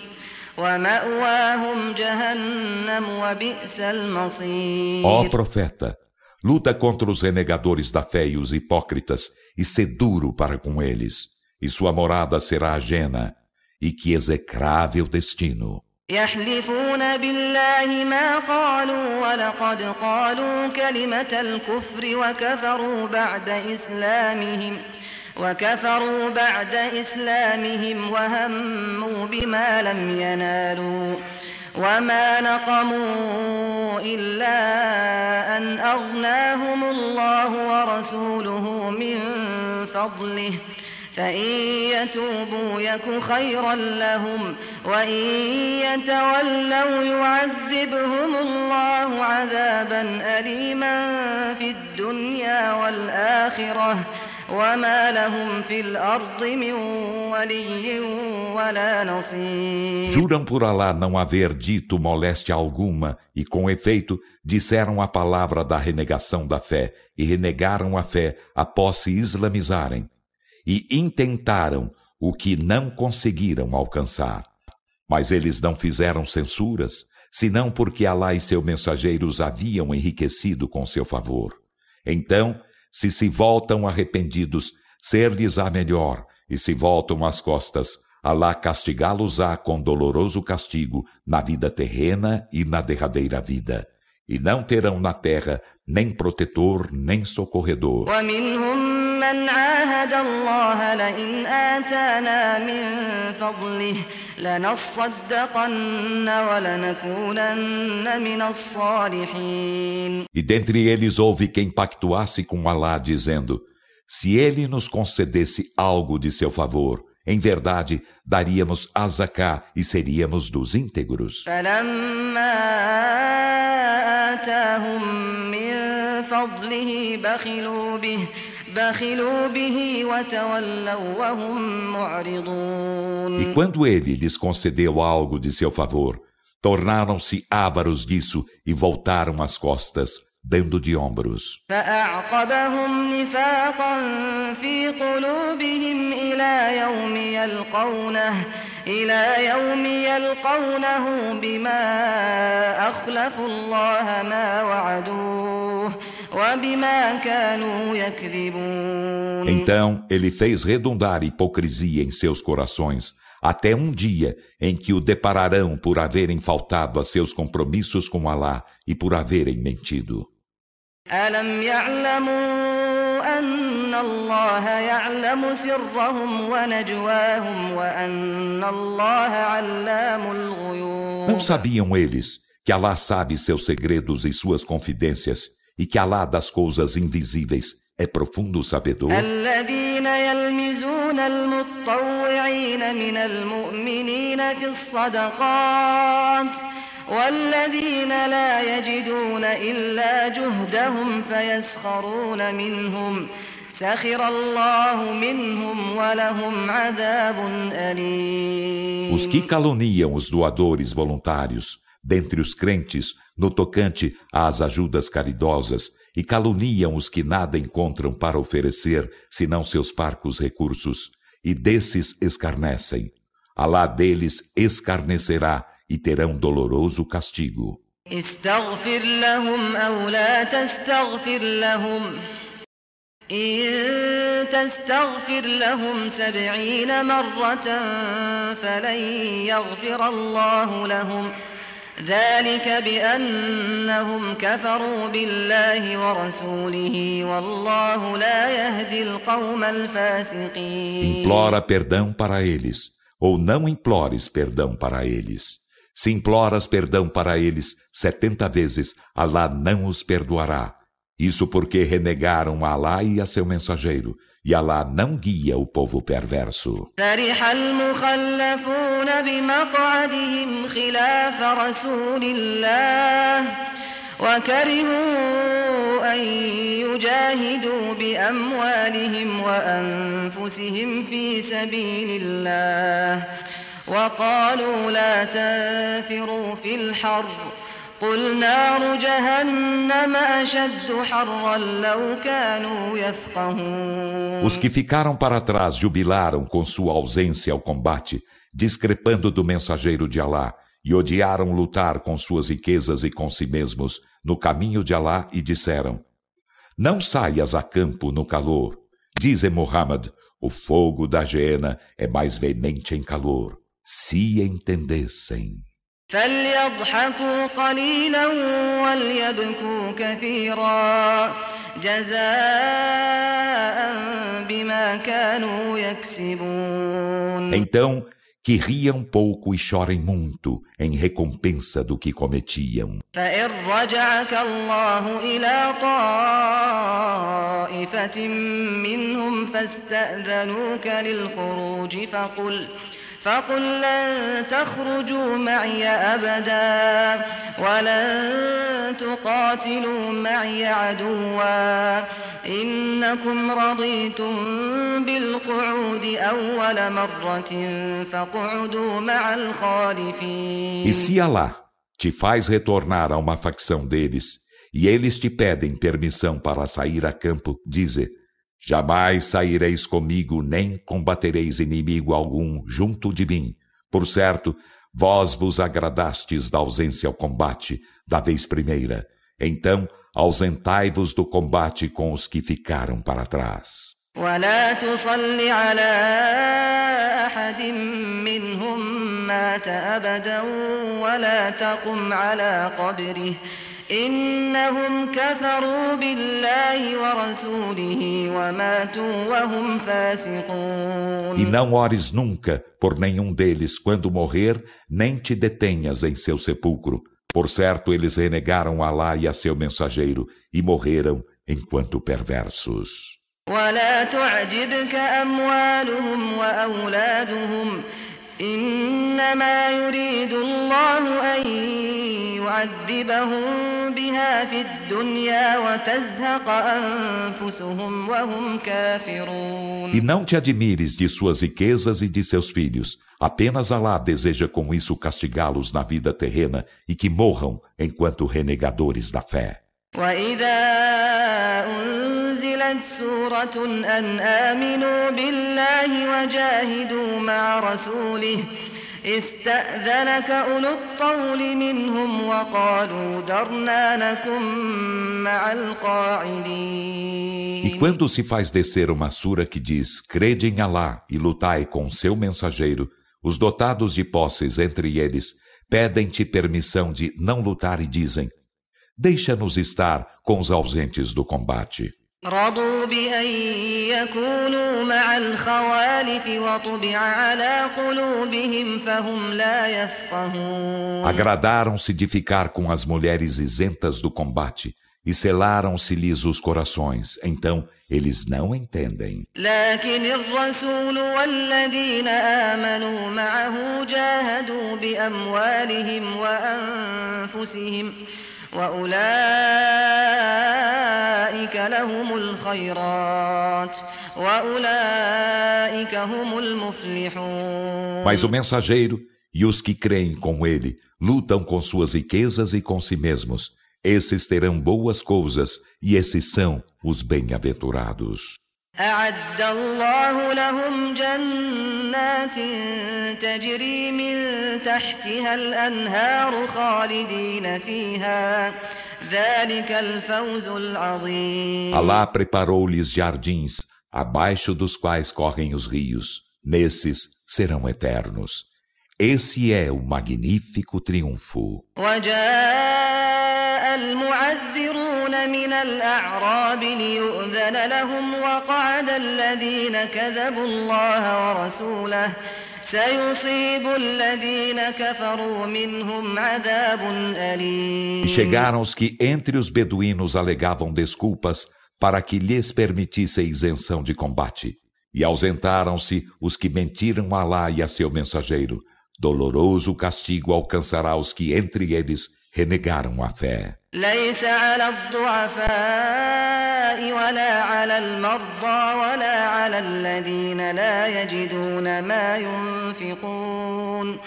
ومأواهم جهنم وبئس المصير Ó profeta, luta contra os renegadores da fé e os hipócritas e sê duro para com eles, e sua morada será ajena, e que execrável destino. يحلفون بالله ما قالوا ولقد قالوا كلمة الكفر وكفروا بعد إسلامهم وكفروا بعد إسلامهم وهموا بما لم ينالوا وما نقموا إلا أن أغناهم الله ورسوله من فضله ۖ فإن يتوبوا يك خيرا لهم وإن يتولوا يعذبهم الله عذابا أليما في الدنيا والآخرة وما لهم في الأرض من ولي ولا نصير Juram por Alá não haver dito moléstia alguma e com efeito disseram a palavra da renegação da fé e renegaram a fé após se islamizarem e intentaram o que não conseguiram alcançar. Mas eles não fizeram censuras, senão porque Alá e seu mensageiro os haviam enriquecido com seu favor. Então, se se voltam arrependidos, ser-lhes-á melhor, e se voltam às costas, Alá castigá-los-á com doloroso castigo na vida terrena e na derradeira vida. E não terão na terra nem protetor, nem socorredor. من عاهد الله لئن آتانا من فضله لنصدقن ولنكونن من الصالحين E dentre eles houve quem pactuasse com Alá, dizendo: Se ele nos concedesse algo de seu favor, em verdade, daríamos a Zaká e seríamos dos íntegros. فلما آتاهم من فضله بخلوا به e quando ele lhes concedeu algo de seu favor, tornaram-se ávaros disso e voltaram as costas, dando de ombros. إلى يوم يلقونه بما أخلفوا الله ما وعدوه então ele fez redundar hipocrisia em seus corações, até um dia em que o depararão por haverem faltado a seus compromissos com Alá e por haverem mentido. Não sabiam eles que Alá sabe seus segredos e suas confidências e que Alá das coisas invisíveis é profundo sabedor. والذين لا يجدون إلا جهدهم فيسخرون منهم سخر الله منهم ولهم عذاب أليم Os que caluniam os doadores voluntários dentre os crentes no tocante às ajudas caridosas e caluniam os que nada encontram para oferecer senão seus parcos recursos, e desses escarnecem. Alá deles escarnecerá e terão doloroso castigo. استغفر لهم أو لا تستغفر لهم إن تستغفر لهم سبعين مرة فلن يغفر الله لهم ذلك بأنهم كفروا بالله ورسوله والله لا يهدي القوم الفاسقين Implora perdão para eles, ou não implores perdão para eles. Se imploras perdão para eles setenta vezes, Alá não os perdoará. Isso porque renegaram a Alá e a seu mensageiro, E Alá não guia o povo perverso. فرح المخلفون بمقعدهم خلاف رسول الله وكرهوا أن يجاهدوا بأموالهم وأنفسهم في سبيل الله وقالوا لا تنفروا في الحر قل نار جهنم أشد حرا لو كانوا يفقهون Os que ficaram para trás jubilaram com sua ausência ao combate, discrepando do mensageiro de Alá, e odiaram lutar com suas riquezas e com si mesmos no caminho de Alá e disseram: Não saias a campo no calor. Dize Muhammad: o fogo da Jena é mais veemente em calor. Se entendessem. فليضحكوا قليلا وليبكوا كثيرا جزاء بما كانوا يكسبون Então, que riam pouco e chorem muito em recompensa do que cometiam. فإن رجعك الله إلى طائفة منهم فاستأذنوك للخروج فقل فقل لن تخرجوا معي أبدا ولن تقاتلوا معي عدوا إنكم رضيتم بالقعود أول مرة فاقعدوا مع الخالفين E se Alá te faz retornar a uma facção deles, e eles te pedem permissão para sair a campo, dize: Jamais saireis comigo, nem combatereis inimigo algum junto de mim. Por certo, vós vos agradastes da ausência ao combate da vez primeira. Então, ausentai-vos do combate com os que ficaram para trás. ولا تصل على أحد منهم مات أبدا ولا تقم على قبره إنهم كفروا بالله ورسوله وماتوا وهم فاسقون E não ores nunca por nenhum deles quando morrer, nem te detenhas em seu sepulcro. Por certo, eles renegaram Alá e a seu mensageiro e morreram enquanto perversos. ولا تعجبك أموالهم وأولادهم إنما يريد الله أن يعذبهم بها في الدنيا وتزهق أنفسهم وهم كافرون E não te admires de suas riquezas e de seus filhos. Apenas Alá deseja com isso castigá-los na vida terrena e que morram enquanto renegadores da fé. وإذا أنزلت سورة أن آمنوا بالله وجاهدوا مع رسوله استأذنك أولو الطول منهم وقالوا درنا نكن مع القاعدين E quando se faz descer uma sura que diz: Crede em Alá e lutai com seu mensageiro, os dotados de posses entre eles pedem-te permissão de não lutar e dizem: Deixa-nos estar com os ausentes do combate. رضوا بأن يكونوا مع الخوالف وطبع على قلوبهم فهم لا يفقهون Agradaram-se de ficar com as mulheres isentas do combate e selaram-se-lhes os corações. Então eles não entendem. لكن الرسول والذين آمنوا معه جاهدوا بأموالهم وأنفسهم وأولئك لهم الخيرات وأولئك هم المفلحون Mas o mensageiro e os que creem com ele lutam com suas riquezas e com si mesmos. Esses terão boas coisas e esses são os bem-aventurados. أعد الله لهم جنات تجري من تحتها الأنهار خالدين فيها ذلك الفوز العظيم Alá preparou-lhes jardins, abaixo dos quais correm os rios. Nesses serão eternos. Esse é o magnífico triunfo. المعذرون من الأعراب ليؤذن لهم وقعد الذين كذبوا الله ورسوله سيصيب الذين كفروا منهم عذاب أليم E chegaram os que entre os beduínos alegavam desculpas para que lhes permitisse isenção de combate. E ausentaram-se os que mentiram a Alá e a seu mensageiro. Doloroso castigo alcançará os que entre eles renegaram a fé. ليس على الضعفاء ولا على المرضى ولا على الذين لا يجدون ما ينفقون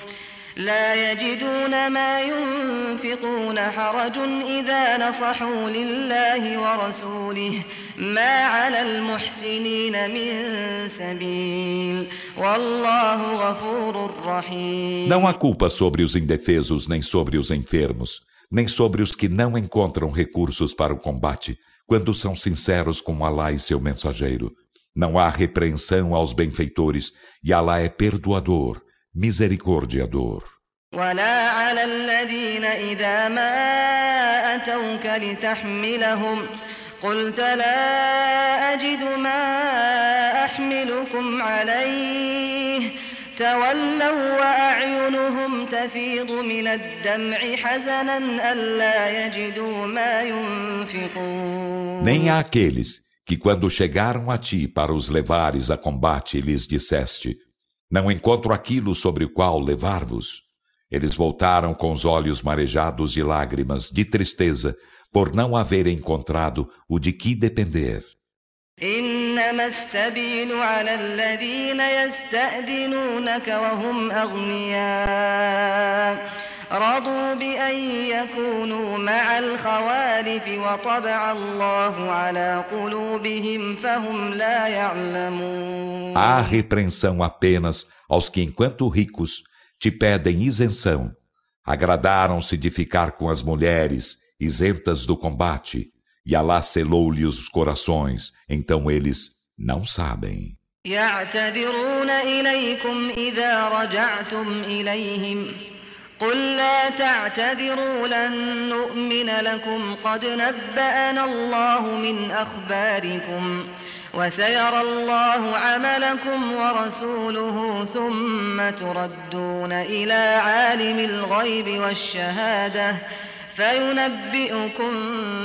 لا يجدون ما ينفقون حرج إذا نصحوا لله ورسوله ما على المحسنين من سبيل والله غفور رحيم Não há culpa sobre os indefesos nem sobre os enfermos, nem sobre os que não encontram recursos para o combate, quando são sinceros com Alá e seu mensageiro. Não há repreensão aos benfeitores, e Alá é perdoador, misericordiador. ولا على الذين إذا ما أتوك لتحملهم قلت لا أجد ما أحملكم عليه تولوا وأعينهم تفيض من الدمع حزنا ألا يجدوا ما ينفقون Nem há aqueles que, quando chegaram a ti para os levares a combate, lhes disseste: Não encontro aquilo sobre o qual levar-vos. Eles voltaram com os olhos marejados de lágrimas, de tristeza, por não haverem encontrado o de que depender. إنما السبيل على الذين يستأذنونك وهم أغنياء رضوا بأن يكونوا مع الخوالف وطبع الله على قلوبهم فهم لا يعلمون Há repreensão apenas aos que, enquanto ricos, te pedem isenção. Agradaram-se de ficar com as mulheres, isentas do combate, e Alá selou-lhes os corações, então eles não sabem. يعتذرون إليكم إذا رجعتم إليهم قل لا تعتذروا لن نؤمن لكم. قد نبأنا الله من أخباركم وسيرى الله عملكم ورسوله ثم تردون إلى عالم الغيب والشهادة. فينبئكم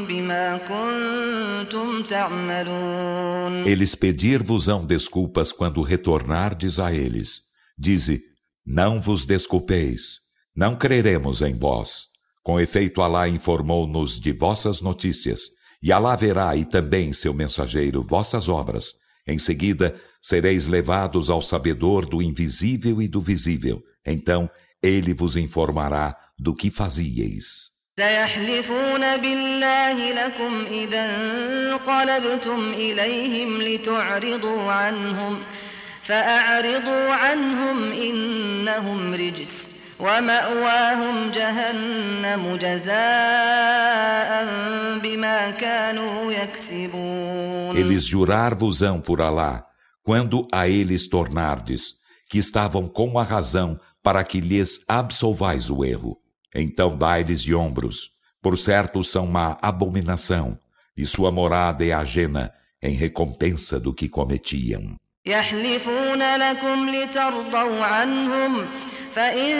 بما كنتم تعملون. Eles pedir-vos-ão desculpas quando retornardes a eles. Dize, não vos desculpeis, não creremos em vós. Com efeito, Alá informou-nos de vossas notícias, e Alá verá e também seu mensageiro vossas obras. Em seguida, sereis levados ao sabedor do invisível e do visível. Então, ele vos informará do que fazieis. سيحلفون بالله لكم إذا انقلبتم إليهم لتعرضوا عنهم فأعرضوا عنهم إنهم رجس ومأواهم جهنم جزاء بما كانوا يكسبون Eles jurar-vos-ão por Alá, quando a eles tornardes, que estavam com a razão para que lhes absolvais o erro. Então dai-lhes de ombros, por certo são uma abominação, e sua morada é ajena em recompensa do que cometiam. يحلفون لكم لترضوا عنهم فإن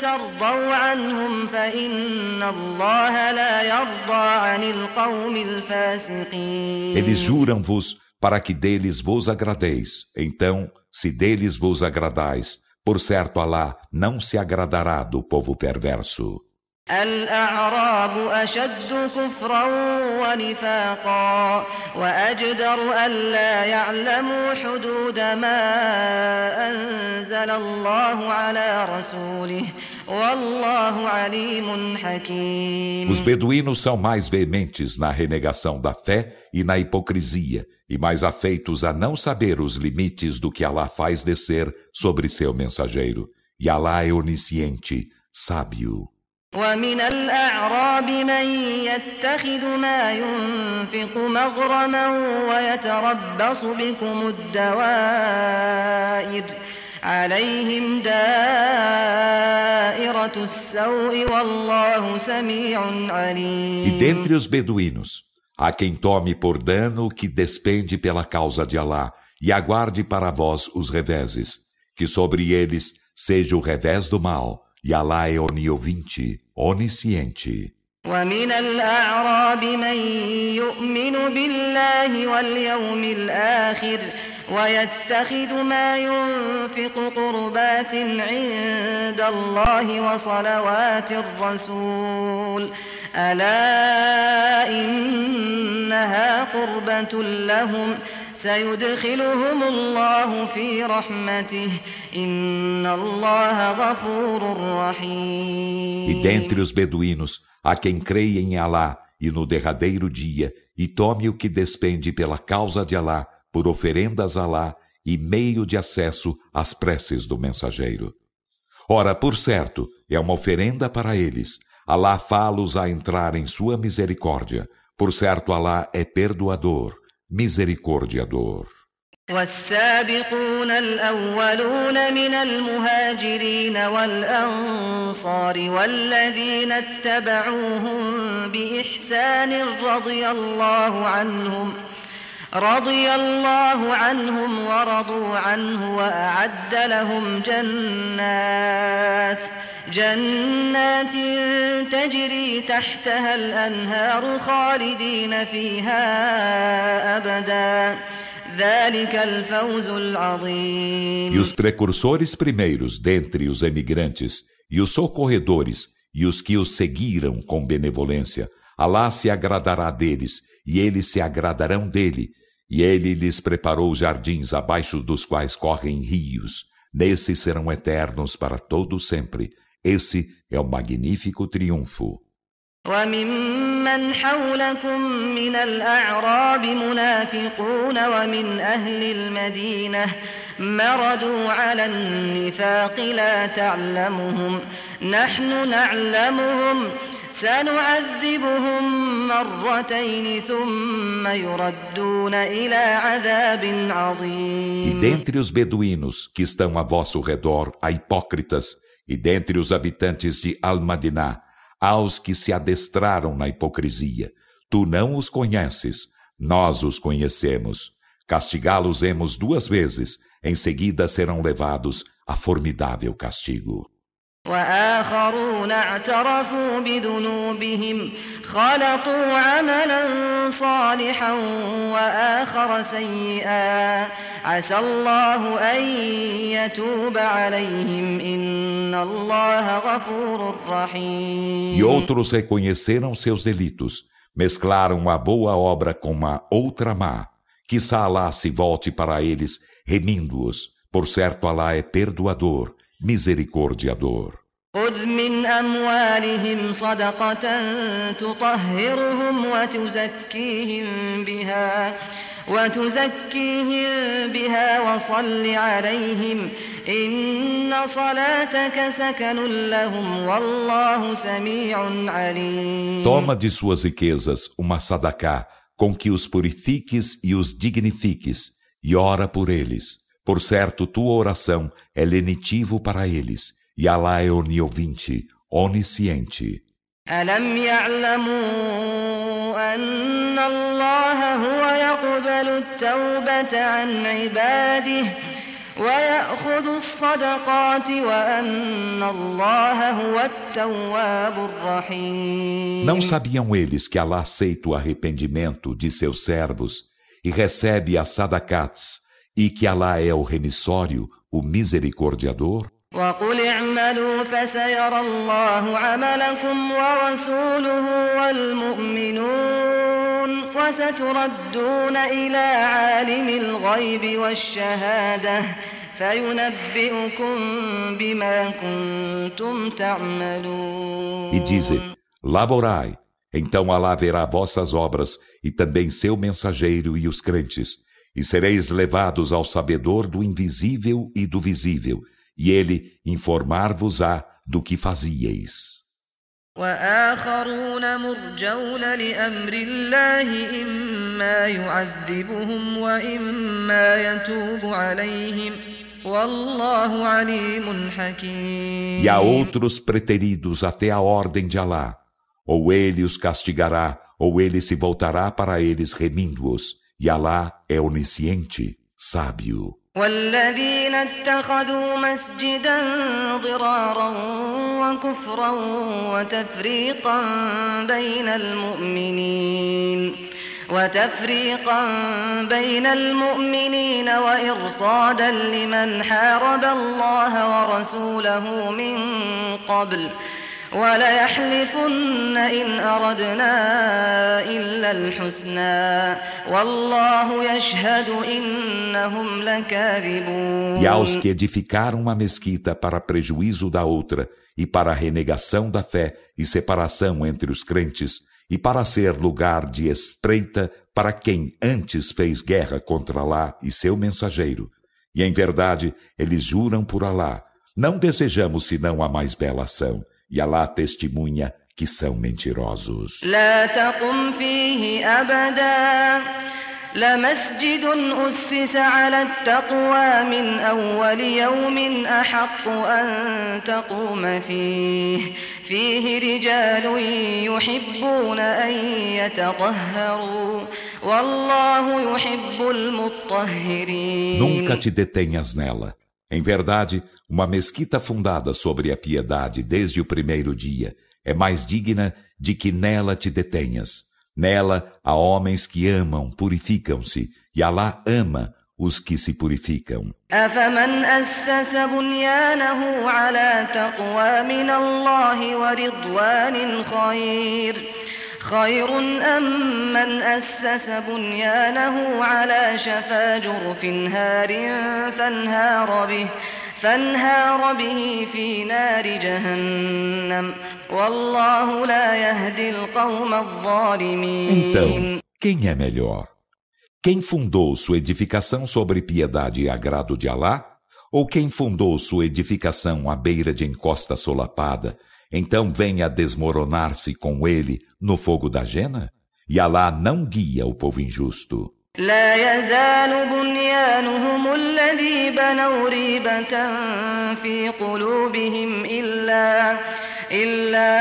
ترضوا عنهم فإن الله لا يرضى عن القوم الفاسقين Eles juram-vos para que deles vos agradeis. Então, se deles vos agradais, por certo Alá não se agradará do povo perverso. الأعراب أشد كفرا ونفاقا وأجدر ألا يعلموا حدود ما أنزل الله على رسوله والله عليم حكيم Os beduínos são mais veementes na renegação da fé e na hipocrisia, e mais afeitos a não saber os limites do que Alá faz descer sobre seu mensageiro. E Alá é onisciente, sábio. ومن الأعراب من يتخذ ما ينفق مغرما ويتربص بكم الدوائر عليهم دائرة السوء والله سميع عليم E dentre os beduínos, há quem tome por dano o que despende pela causa de Alá e aguarde para vós os reveses, que sobre eles seja o revés do mal, E Alá é oniovinte, onisciente. ومن الأعراب من يؤمن بالله واليوم الآخر ويتخذ ما ينفق قربات عند الله وصلوات الرسول ألا إنها قربة لهم سيدخلهم الله في رحمته إن الله غفور رحيم E dentre os beduínos, há quem creia em Alá e no derradeiro dia, e tome o que despende pela causa de Alá, por oferendas a Alá e meio de acesso às preces do mensageiro. Ora, por certo, é uma oferenda para eles. Alá fá-los a entrar em sua misericórdia. Por certo, Alá é perdoador, misericordiador. والسابقون الأولون من المهاجرين والأنصار والذين اتبعوهم بإحسان رضي الله عنهم رضي الله عنهم ورضوا عنه وأعد لهم جنات جنات تجري تحتها الأنهار خالدين فيها أبدا ذلك الفوز العظيم E os precursores primeiros dentre os emigrantes, e os socorredores, e os que os seguiram com benevolência, Alá se agradará deles, e eles se agradarão dele, e ele lhes preparou jardins abaixo dos quais correm rios. Nesses serão eternos para todo sempre. Esse é o magnífico triunfo. وممن حولكم من الأعراب منافقون ومن أهل المدينة مردوا على النفاق لا تعلمهم نحن نعلمهم سنعذبهم مرتين ثم يردون إلى عذاب E عظيم dentre os beduínos que estão a vosso redor há hipócritas, e dentre os habitantes de Al-Madiná há os que se adestraram na hipocrisia. Tu não os conheces, nós os conhecemos. Castigá-los-emos duas vezes, em seguida serão levados a formidável castigo. وآخرون اعترفوا بذنوبهم خلطوا عملا صالحا وآخر سيئا عسى الله أن يتوب عليهم إن الله غفور رحيم E outros reconheceram seus delitos, mesclaram a boa obra com uma outra má. Que Alá se volte para eles, remindo-os. Por certo, Alá é perdoador, misericordiador. خذ من أموالهم صدقة تطهرهم وتزكيهم بها وتزكيهم بها وصل عليهم إن صلاتك سكن لهم والله سميع عليم Toma de suas riquezas uma sadacá, com que os purifiques e os dignifiques, e ora por eles. Por certo, tua oração é lenitivo para eles, e Alá é oniovinte, onisciente. ألم يعلموا أن الله هو يقبل التوبة عن عباده ويأخذ الصدقات وأن الله هو التواب الرحيم Não sabiam eles que Alá aceita o arrependimento de seus servos e recebe as sadakats, e que Alá é o remissório, o misericordiador? وقل اعملوا فسيرى الله عملكم ورسوله والمؤمنون وستردون إلى عالم الغيب والشهادة فينبئكم بما كنتم تعملون E dize: Laborai, então Alá verá vossas obras, e também seu mensageiro e os crentes, e sereis levados ao sabedor do invisível e do visível, e ele informar-vos-á do que fazieis. وآخرون مرجون لأمر الله إما يعذبهم وإما يتوب عليهم والله عليم حكيم E a outros preteridos até a ordem de Alá. Ou ele os castigará, ou ele se voltará para eles remindo-os. E Alá é onisciente, sábio. والذين اتخذوا مسجدا ضرارا وكفرا وتفريقا بين المؤمنين وتفريقا بين المؤمنين وإرصادا لمن حارب الله ورسوله من قبل وليحلفن إن أردنا إلا الحسنى والله يشهد إنهم لكاذبون E aos que edificaram uma mesquita para prejuízo da outra, e para renegação da fé e separação entre os crentes, e para ser lugar de espreita para quem antes fez guerra contra Alá e seu mensageiro. E em verdade, eles juram por Alá. Não desejamos senão a mais bela ação. E Alá testemunha que são mentirosos. لا تقم فيه أبدا لمسجد أسس على التقوى من أول يوم أحق أن تقوم فيه فيه رجال يحبون أن يتطهروا والله يحب المطهرين Nunca te detenhas nela. Em verdade, uma mesquita fundada sobre a piedade desde o primeiro dia é mais digna de que nela te detenhas. Nela há homens que amam, purificam-se, e Alá ama os que se purificam. أفمن أسس بنيانه على تقوى من الله ورضوان خير خير أم من أسس بنيانه على شفا جرف هار فانهار به فانهار به في نار جهنم والله لا يهدي القوم الظالمين Então, quem é melhor? Quem fundou sua edificação sobre piedade e agrado de Alá? Ou quem fundou sua edificação à beira de encosta solapada, então venha desmoronar-se com ele no fogo da jena? E Alá não guia o povo injusto. لا يزال بنيانهم الذي بنوا ريبة في قلوبهم إلا إلا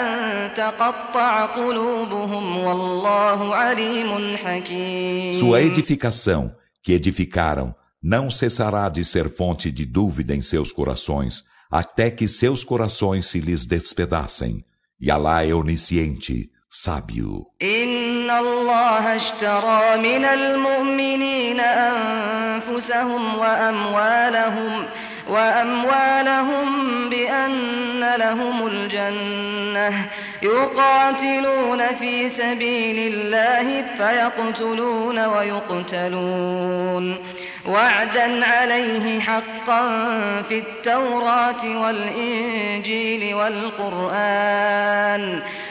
أن تقطع قلوبهم والله عليم حكيم Sua edificação, que edificaram, não cessará de ser fonte de dúvida em seus corações, até que seus corações se lhes despedacem. E Alá é onisciente, sábio. وأموالهم بأن لهم الجنة يقاتلون في سبيل الله فيقتلون ويقتلون وعدا عليه حقا في التوراة والإنجيل والقرآن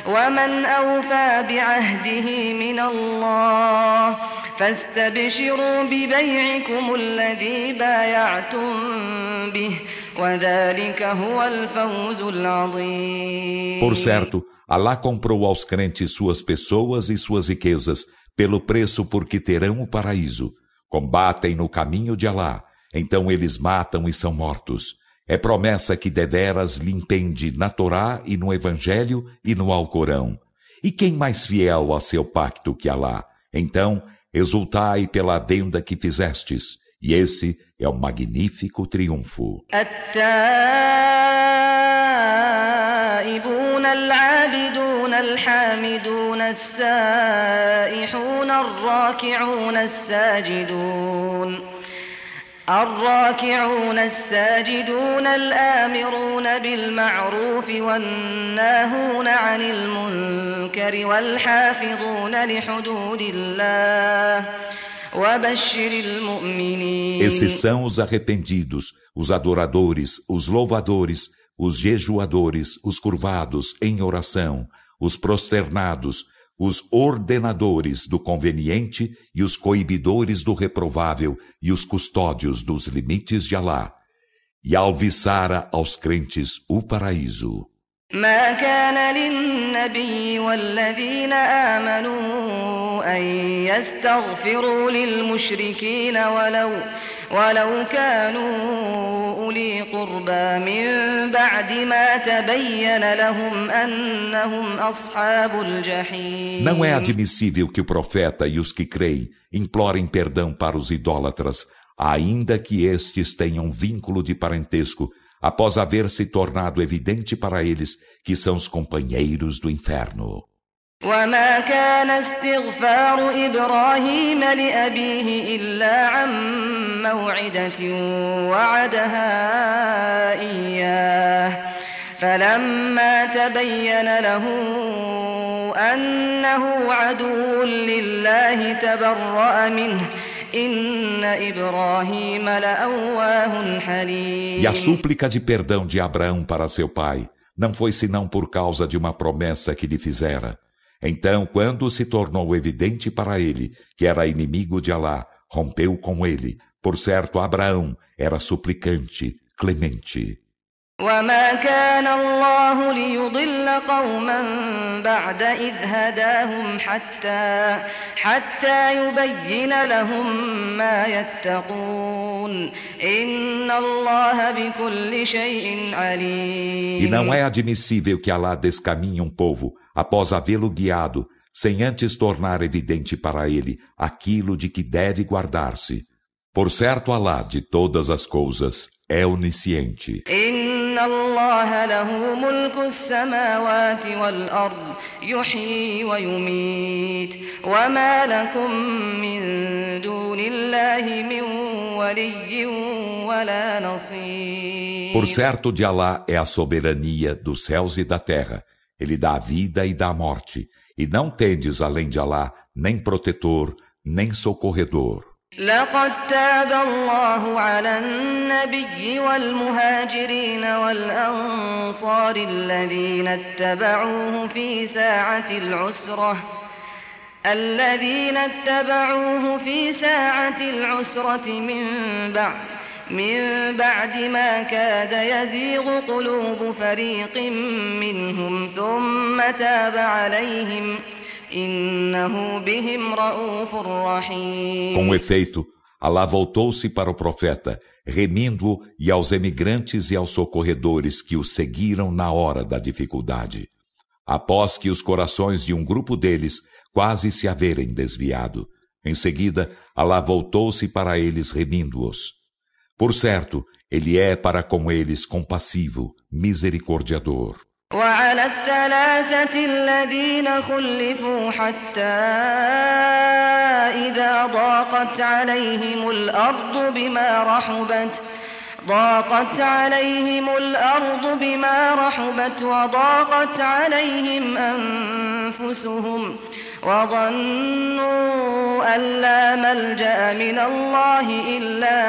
ومن أوفى بعهده من الله فاستبشروا ببيعكم الذي بايعتم به وذلك هو الفوز العظيم Por certo, Alá comprou aos crentes suas pessoas e suas riquezas, pelo preço por que terão o paraíso. Combatem no caminho de Alá, então eles matam e são mortos. É promessa que deveras lhe impende na Torá e no Evangelho e no Alcorão. E quem mais fiel a seu pacto que Alá? Então, exultai pela venda que fizestes, e esse é o magnífico triunfo. العابدون الحامدون السائحون الراكعون الساجدون الراكعون الساجدون الآمرون بالمعروف والناهون عن المنكر والحافظون لحدود الله Esses são os arrependidos, os adoradores, os louvadores, os jejuadores, os curvados em oração, os prosternados, os ordenadores do conveniente e os coibidores do reprovável e os custódios dos limites de Alá. E alviçara aos crentes o paraíso. ما كان للنبي والذين آمنوا أن يستغفروا للمشركين ولو ولو كانوا أولي قربى من بعد ما تبين لهم أنهم أصحاب الجحيم Não é admissível que o profeta e os que creem implorem perdão para os idólatras, ainda que estes tenham vínculo de parentesco, após haver se tornado evidente para eles que são os companheiros do inferno. وما كان استغفار إبراهيم لأبيه إلا عن موعدة وعدها إياه فلما تبين له أنه عدو لله تبرأ منه إن إبراهيم لأواه حليم E a súplica de perdão de Abraão para seu pai não foi senão por causa de uma promessa que lhe fizera. Então, quando se tornou evidente para ele que era inimigo de Alá, rompeu com ele. Por certo, Abraão era suplicante, clemente. وما كان الله ليضل قوما بعد إذ هداهم حتى حتى يبين لهم ما يتقون إن الله بكل شيء عليم E não é admissível que Alá descaminhe um povo após havê-lo guiado, sem antes tornar evidente para ele aquilo de que deve guardar-se. Por certo, Alá de todas as coisas é onisciente. Por certo, de Alá é a soberania dos céus e da terra. Ele dá a vida e dá a morte. E não tendes além de Alá nem protetor, nem socorredor. لقد تاب الله على النبي والمهاجرين والأنصار الذين اتبعوه في ساعة العسرة الذين اتبعوه في ساعة العسرة من بعد من بعد ما كاد يزيغ قلوب فريق منهم ثم تاب عليهم. Com efeito, Alá voltou-se para o profeta, remindo-o e aos emigrantes e aos socorredores que o seguiram na hora da dificuldade, após que os corações de um grupo deles quase se haverem desviado. Em seguida, Alá voltou-se para eles remindo-os. Por certo, ele é para com eles compassivo, misericordiador. وعلى الثلاثة الذين خلفوا حتى إذا ضاقت عليهم الأرض بما رحبت ضاقت عليهم الأرض بما رحبت وضاقت عليهم أنفسهم وظنوا أن لا ملجأ من الله إلا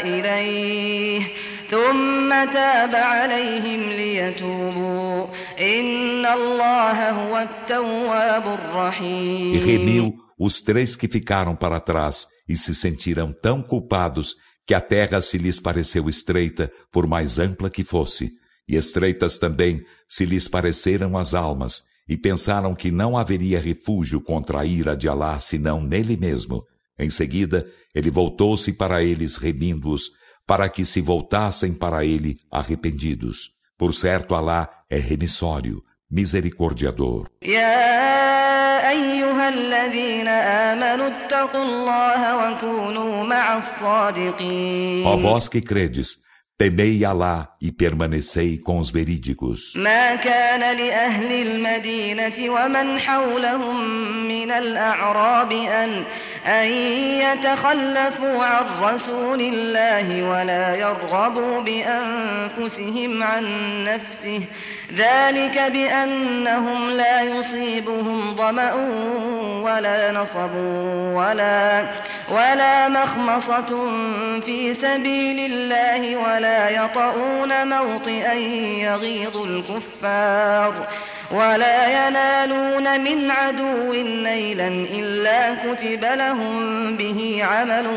إليه. ثم تاب عليهم ليتوبوا إن الله هو التواب E الرحيم remiu os três que ficaram para trás e se sentiram tão culpados que a terra se lhes pareceu estreita, por mais ampla que fosse. E estreitas também se lhes pareceram as almas, e pensaram que não haveria refúgio contra a ira de Alá senão nele mesmo. Em seguida, ele voltou-se para eles remindo-os, para que se voltassem para ele arrependidos. Por certo, Alá é remissório, misericordiador. Ó vós que credes, temei Alá e permanecei com os verídicos. ما كان لأهل المدينة ومن حولهم من الأعراب أن أن يتخلفوا عن رسول الله ولا يرغبوا بأنفسهم عن نفسه ذلك بأنهم لا يصيبهم ظمأ ولا نصب ولا ولا مخمصة في سبيل الله ولا يطؤون موطئا يغيظ الكفار. ولا ينالون من عدو نيلا إلا كتب لهم به عمل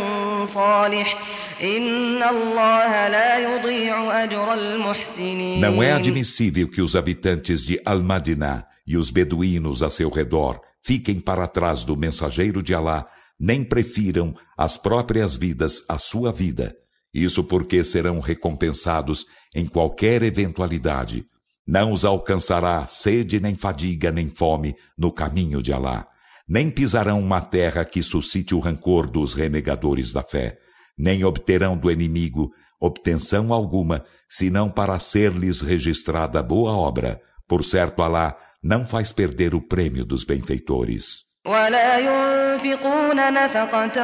صالح إن الله لا يضيع أجر المحسنين Não é admissível que os habitantes de Al-Madinah e os beduínos a seu redor fiquem para trás do mensageiro de Alá, nem prefiram as próprias vidas à sua vida. Isso porque serão recompensados em qualquer eventualidade. Não os alcançará sede, nem fadiga, nem fome no caminho de Alá. Nem pisarão uma terra que suscite o rancor dos renegadores da fé. Nem obterão do inimigo obtenção alguma, senão para ser-lhes registrada boa obra. Por certo, Alá não faz perder o prêmio dos benfeitores. ولا ينفقون نفقة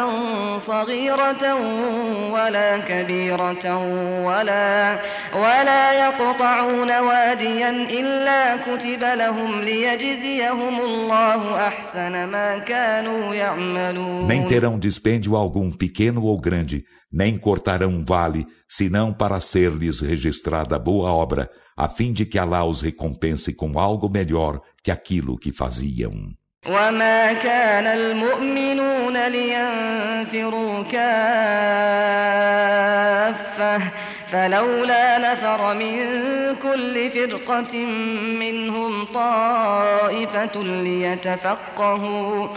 صغيرة ولا كبيرة ولا ولا يقطعون واديا إلا كتب لهم ليجزيهم الله أحسن ما كانوا يعملون Nem terão dispêndio algum pequeno ou grande, nem cortarão um vale, senão para ser-lhes registrada boa obra, a fim de que Allah os recompense com algo melhor que aquilo que faziam. وما كان المؤمنون لينفروا كافة فلولا نفر من كل فرقة منهم طائفة ليتفقهوا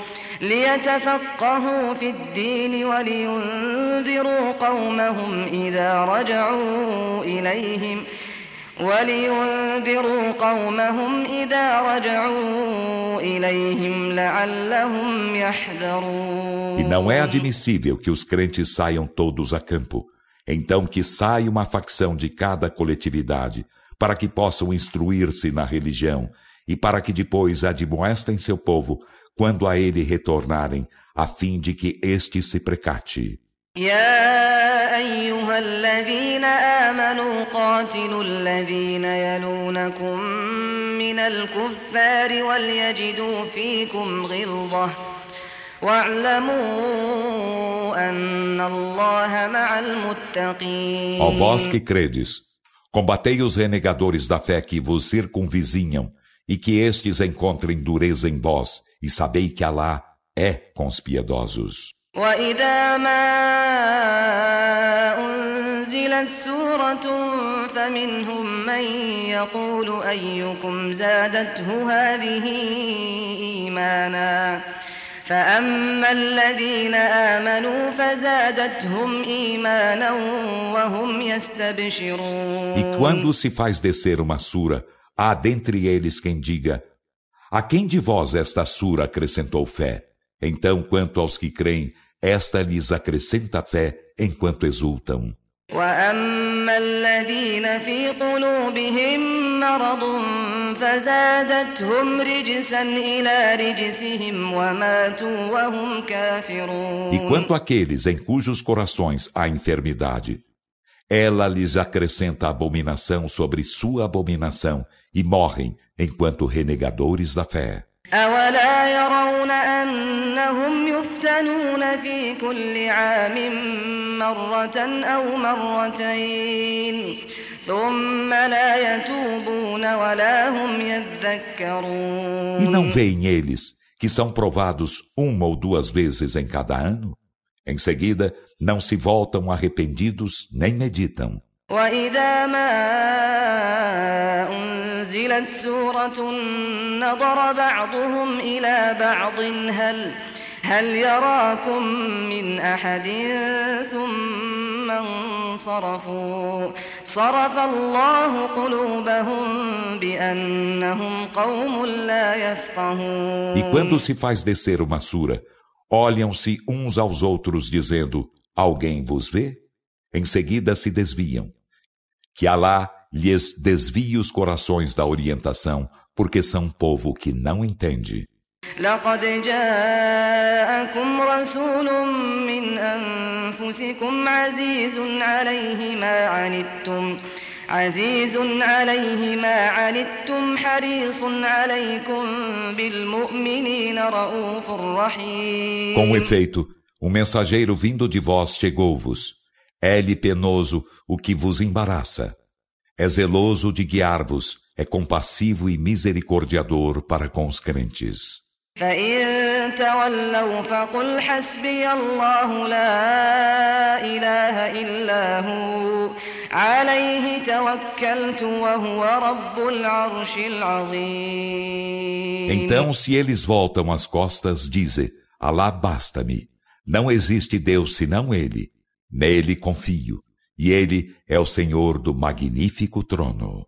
ليتفقهوا في الدين ولينذروا قومهم إذا رجعوا إليهم ۖ ولينذروا قومهم إذا رجعوا إليهم لعلهم يحذرون E não é admissível que os crentes saiam todos a campo. Então que saia uma facção de cada coletividade, para que possam instruir-se na religião, e para que depois admoestem seu povo, quando a ele retornarem, a fim de que este se precate. يا أيها الذين آمنوا قاتلوا الذين يلونكم من الكفار وليجدوا فيكم غلظة واعلموا أن الله مع المتقين Ó vós que credes, combatei os renegadores da fé que vos circunvizinham e que estes encontrem dureza em vós e sabei que Alá é com os piedosos. وإذا ما أنزلت سورة فمنهم من يقول أيكم زادته هذه إيمانا فأما الذين آمنوا فزادتهم إيمانا وهم يستبشرون E quando se faz descer uma sura, há dentre eles quem diga: A quem de vós esta sura acrescentou fé? Então, quanto aos que creem, esta lhes acrescenta fé enquanto exultam. وأما الذين في قلوبهم مرض فزادتهم رجسا إلى رجسهم وماتوا وهم كافرون E quanto àqueles em cujos corações há enfermidade, ela lhes acrescenta abominação sobre sua abominação e morrem enquanto renegadores da fé. أولا يرون أنهم يفتنون في كل عام مرة أو مرتين ثم لا يتوبون ولا هم يذكرون E não veem eles que são provados uma ou duas vezes em cada ano? Em seguida, não se voltam arrependidos nem meditam. وإذا ما أنزلت سورة نظر بعضهم إلى بعض هل هل يراكم من أحد ثم انصرفوا صرف الله قلوبهم بأنهم قوم لا يفقهون E quando se faz descer uma sura, olham-se uns aos outros dizendo: Alguém vos vê? Em seguida se desviam. Que Alá lhes desvie os corações da orientação, porque são povo que não entende. لقد جاءكم رسول من أنفسكم عزيز عليه ما عنتم عزيز عليه ما عنتم حريص عليكم بالمؤمنين رؤوف رحيم Com efeito, um mensageiro vindo de vós chegou-vos. É-lhe penoso o que vos embaraça. É zeloso de guiar-vos, é compassivo e misericordiador para com os crentes. Então, se eles voltam as costas, dizem: Alá basta-me. Não existe Deus senão Ele. Nele confio. E Ele é o Senhor do magnífico trono.